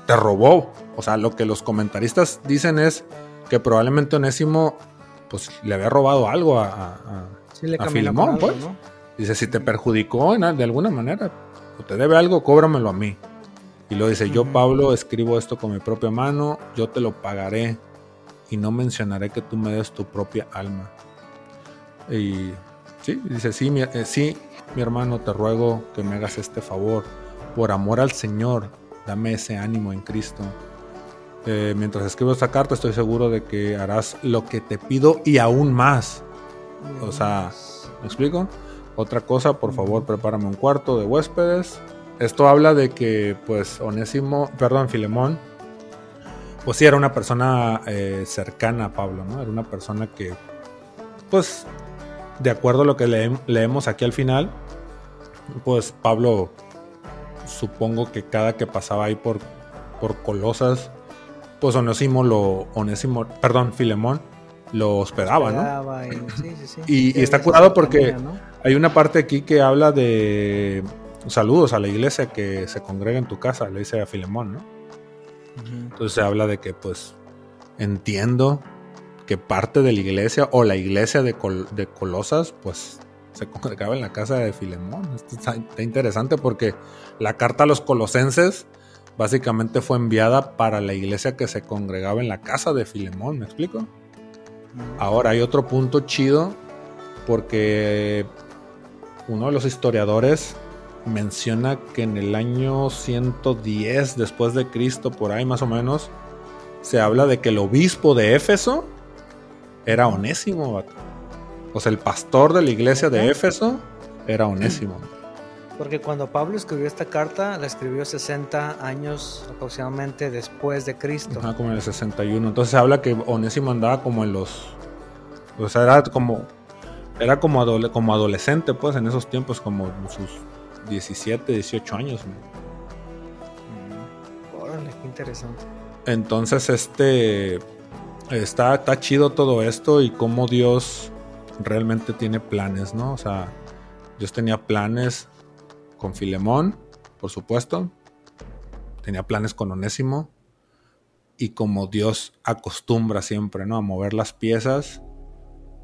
te robó. O sea, lo que los comentaristas dicen es que probablemente Onésimo, pues le había robado algo a, a- a- Sí, le a Filemón, algo, pues. ¿no? Dice, si te perjudicó de alguna manera o te debe algo, cóbramelo a mí. Y lo dice, yo. Pablo escribo esto con mi propia mano, yo te lo pagaré y no mencionaré que tú me des tu propia alma. Y sí, dice, sí mi, eh, sí, mi hermano, te ruego que me hagas este favor. Por amor al Señor, dame ese ánimo en Cristo. Eh, mientras escribo esta carta, estoy seguro de que harás lo que te pido y aún más. O sea, ¿Me explico? Otra cosa, por favor, prepárame un cuarto de huéspedes esto habla de que, pues, Onésimo, perdón, Filemón, pues sí era una persona eh, cercana a Pablo, ¿no? Era una persona que, pues, de acuerdo a lo que leemos aquí al final, pues Pablo, supongo que cada que pasaba ahí por, por Colosas, pues Onésimo lo, Onésimo, perdón, Filemón, lo hospedaba, ¿no? Y, sí, sí, sí. y, está curado porque hay una parte aquí que habla de saludos a la iglesia que se congrega en tu casa, le dice a Filemón, ¿no? Entonces se habla de que, pues, entiendo que parte de la iglesia o la iglesia de, de Colosas, pues, se congregaba en la casa de Filemón. Esto está, interesante porque la carta a los colosenses básicamente fue enviada para la iglesia que se congregaba en la casa de Filemón, ¿me explico? Ahora hay otro punto chido porque uno de los historiadores menciona que en el año 110 después de Cristo, por ahí más o menos, se habla de que el obispo de Éfeso era Onésimo. O sea, el pastor de la iglesia de Éfeso era Onésimo. Porque cuando Pablo escribió esta carta, la escribió 60 años aproximadamente después de Cristo. Ah, como en el 61. Entonces se habla que Onésimo andaba como en los... O sea, era como... Era como, como adolescente, pues, en esos tiempos, como sus 17, 18 años. Órale, qué interesante. Entonces, este. Está, está chido todo esto y cómo Dios realmente tiene planes, ¿no? O sea, Dios tenía planes con Filemón, por supuesto. Tenía planes con Onésimo. Y como Dios acostumbra siempre, ¿no? A mover las piezas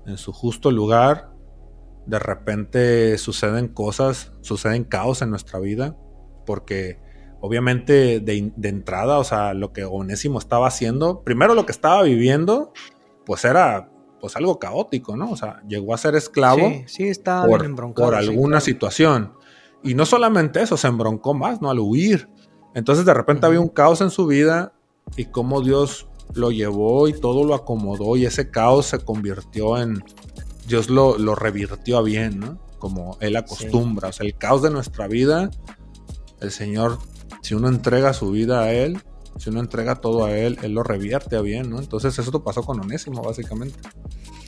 en su justo lugar de repente suceden cosas, suceden caos en nuestra vida, porque obviamente de, entrada, o sea, lo que Onésimo estaba haciendo, primero lo que estaba viviendo, pues era pues algo caótico, ¿no? O sea, llegó a ser esclavo sí, sí, por, por, alguna situación. Y no solamente eso, se embroncó más, ¿no? Al huir. Entonces de repente había un caos en su vida y cómo Dios lo llevó y todo lo acomodó y ese caos se convirtió en, Dios lo, revirtió a bien, ¿no? Como Él acostumbra. O sea, el caos de nuestra vida, el Señor, si uno entrega su vida a Él, si uno entrega todo a Él, Él lo revierte a bien, ¿no? Entonces eso pasó con Onésimo, básicamente.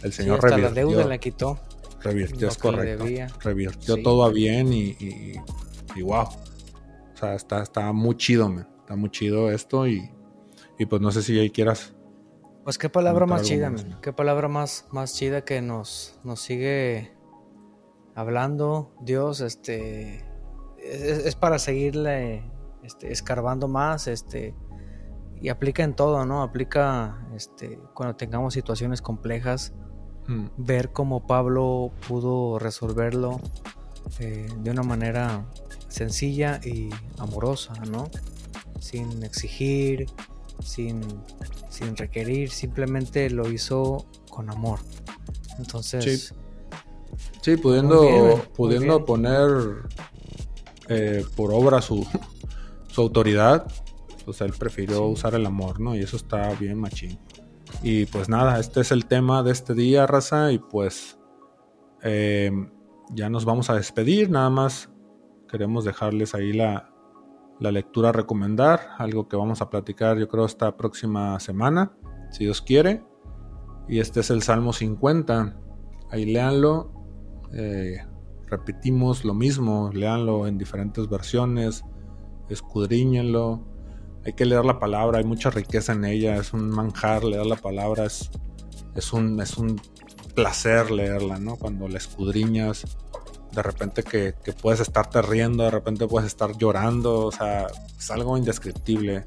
El Señor sí, revirtió. la deuda la quitó. Revirtió, es correcto. Revirtió todo a bien y, y, wow. O sea, está, está muy chido, man. Está muy chido esto y, y pues no sé si ahí quieras pues qué palabra más chida, qué palabra más, más chida que nos, nos sigue hablando Dios, este, es, para seguirle este, escarbando más, este, y aplica en todo, ¿no? Aplica, este, cuando tengamos situaciones complejas, hmm. ver cómo Pablo pudo resolverlo eh, de una manera sencilla y amorosa, ¿no? Sin exigir, sin, sin requerir, simplemente lo hizo con amor. Entonces... Sí, pudiendo, pudiendo poner eh, por obra su, su autoridad, pues él prefirió usar el amor, ¿no? Y eso está bien machín. Y pues nada, este es el tema de este día, raza, y pues eh, ya nos vamos a despedir, nada más queremos dejarles ahí la, la lectura a recomendar, algo que vamos a platicar yo creo esta próxima semana, si Dios quiere. Y este es el Salmo 50. Ahí léanlo. Eh, repetimos lo mismo, léanlo en diferentes versiones, escudriñenlo. Hay que leer la palabra, hay mucha riqueza en ella, es un manjar leer la palabra, es, es, un, es un placer leerla, ¿no? Cuando la escudriñas, de repente que, puedes estarte riendo, de repente puedes estar llorando, o sea, es algo indescriptible.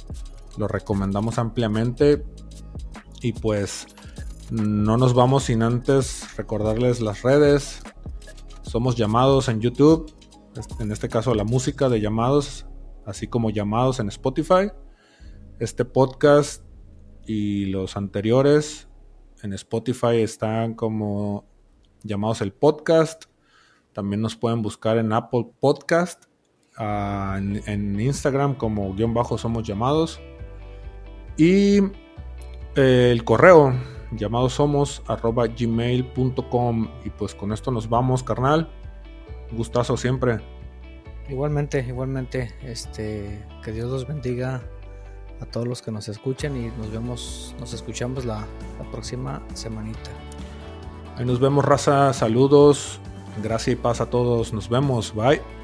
Lo recomendamos ampliamente y pues no nos vamos sin antes recordarles las redes. Somos llamados en YouTube, en este caso la música de llamados, así como llamados en Spotify. Este podcast y los anteriores en Spotify están como llamados el podcast también nos pueden buscar en Apple Podcast, ah, en, Instagram como guion bajo somos llamados. Y eh, el correo llamados somos arroba gmail.com. Y pues con esto nos vamos, carnal. Gustazo siempre. Igualmente, igualmente, este, que Dios los bendiga a todos los que nos escuchen y nos vemos, nos escuchamos la, la próxima semanita. Ahí nos vemos, raza. Saludos. Gracias y paz a todos. Nos vemos. Bye.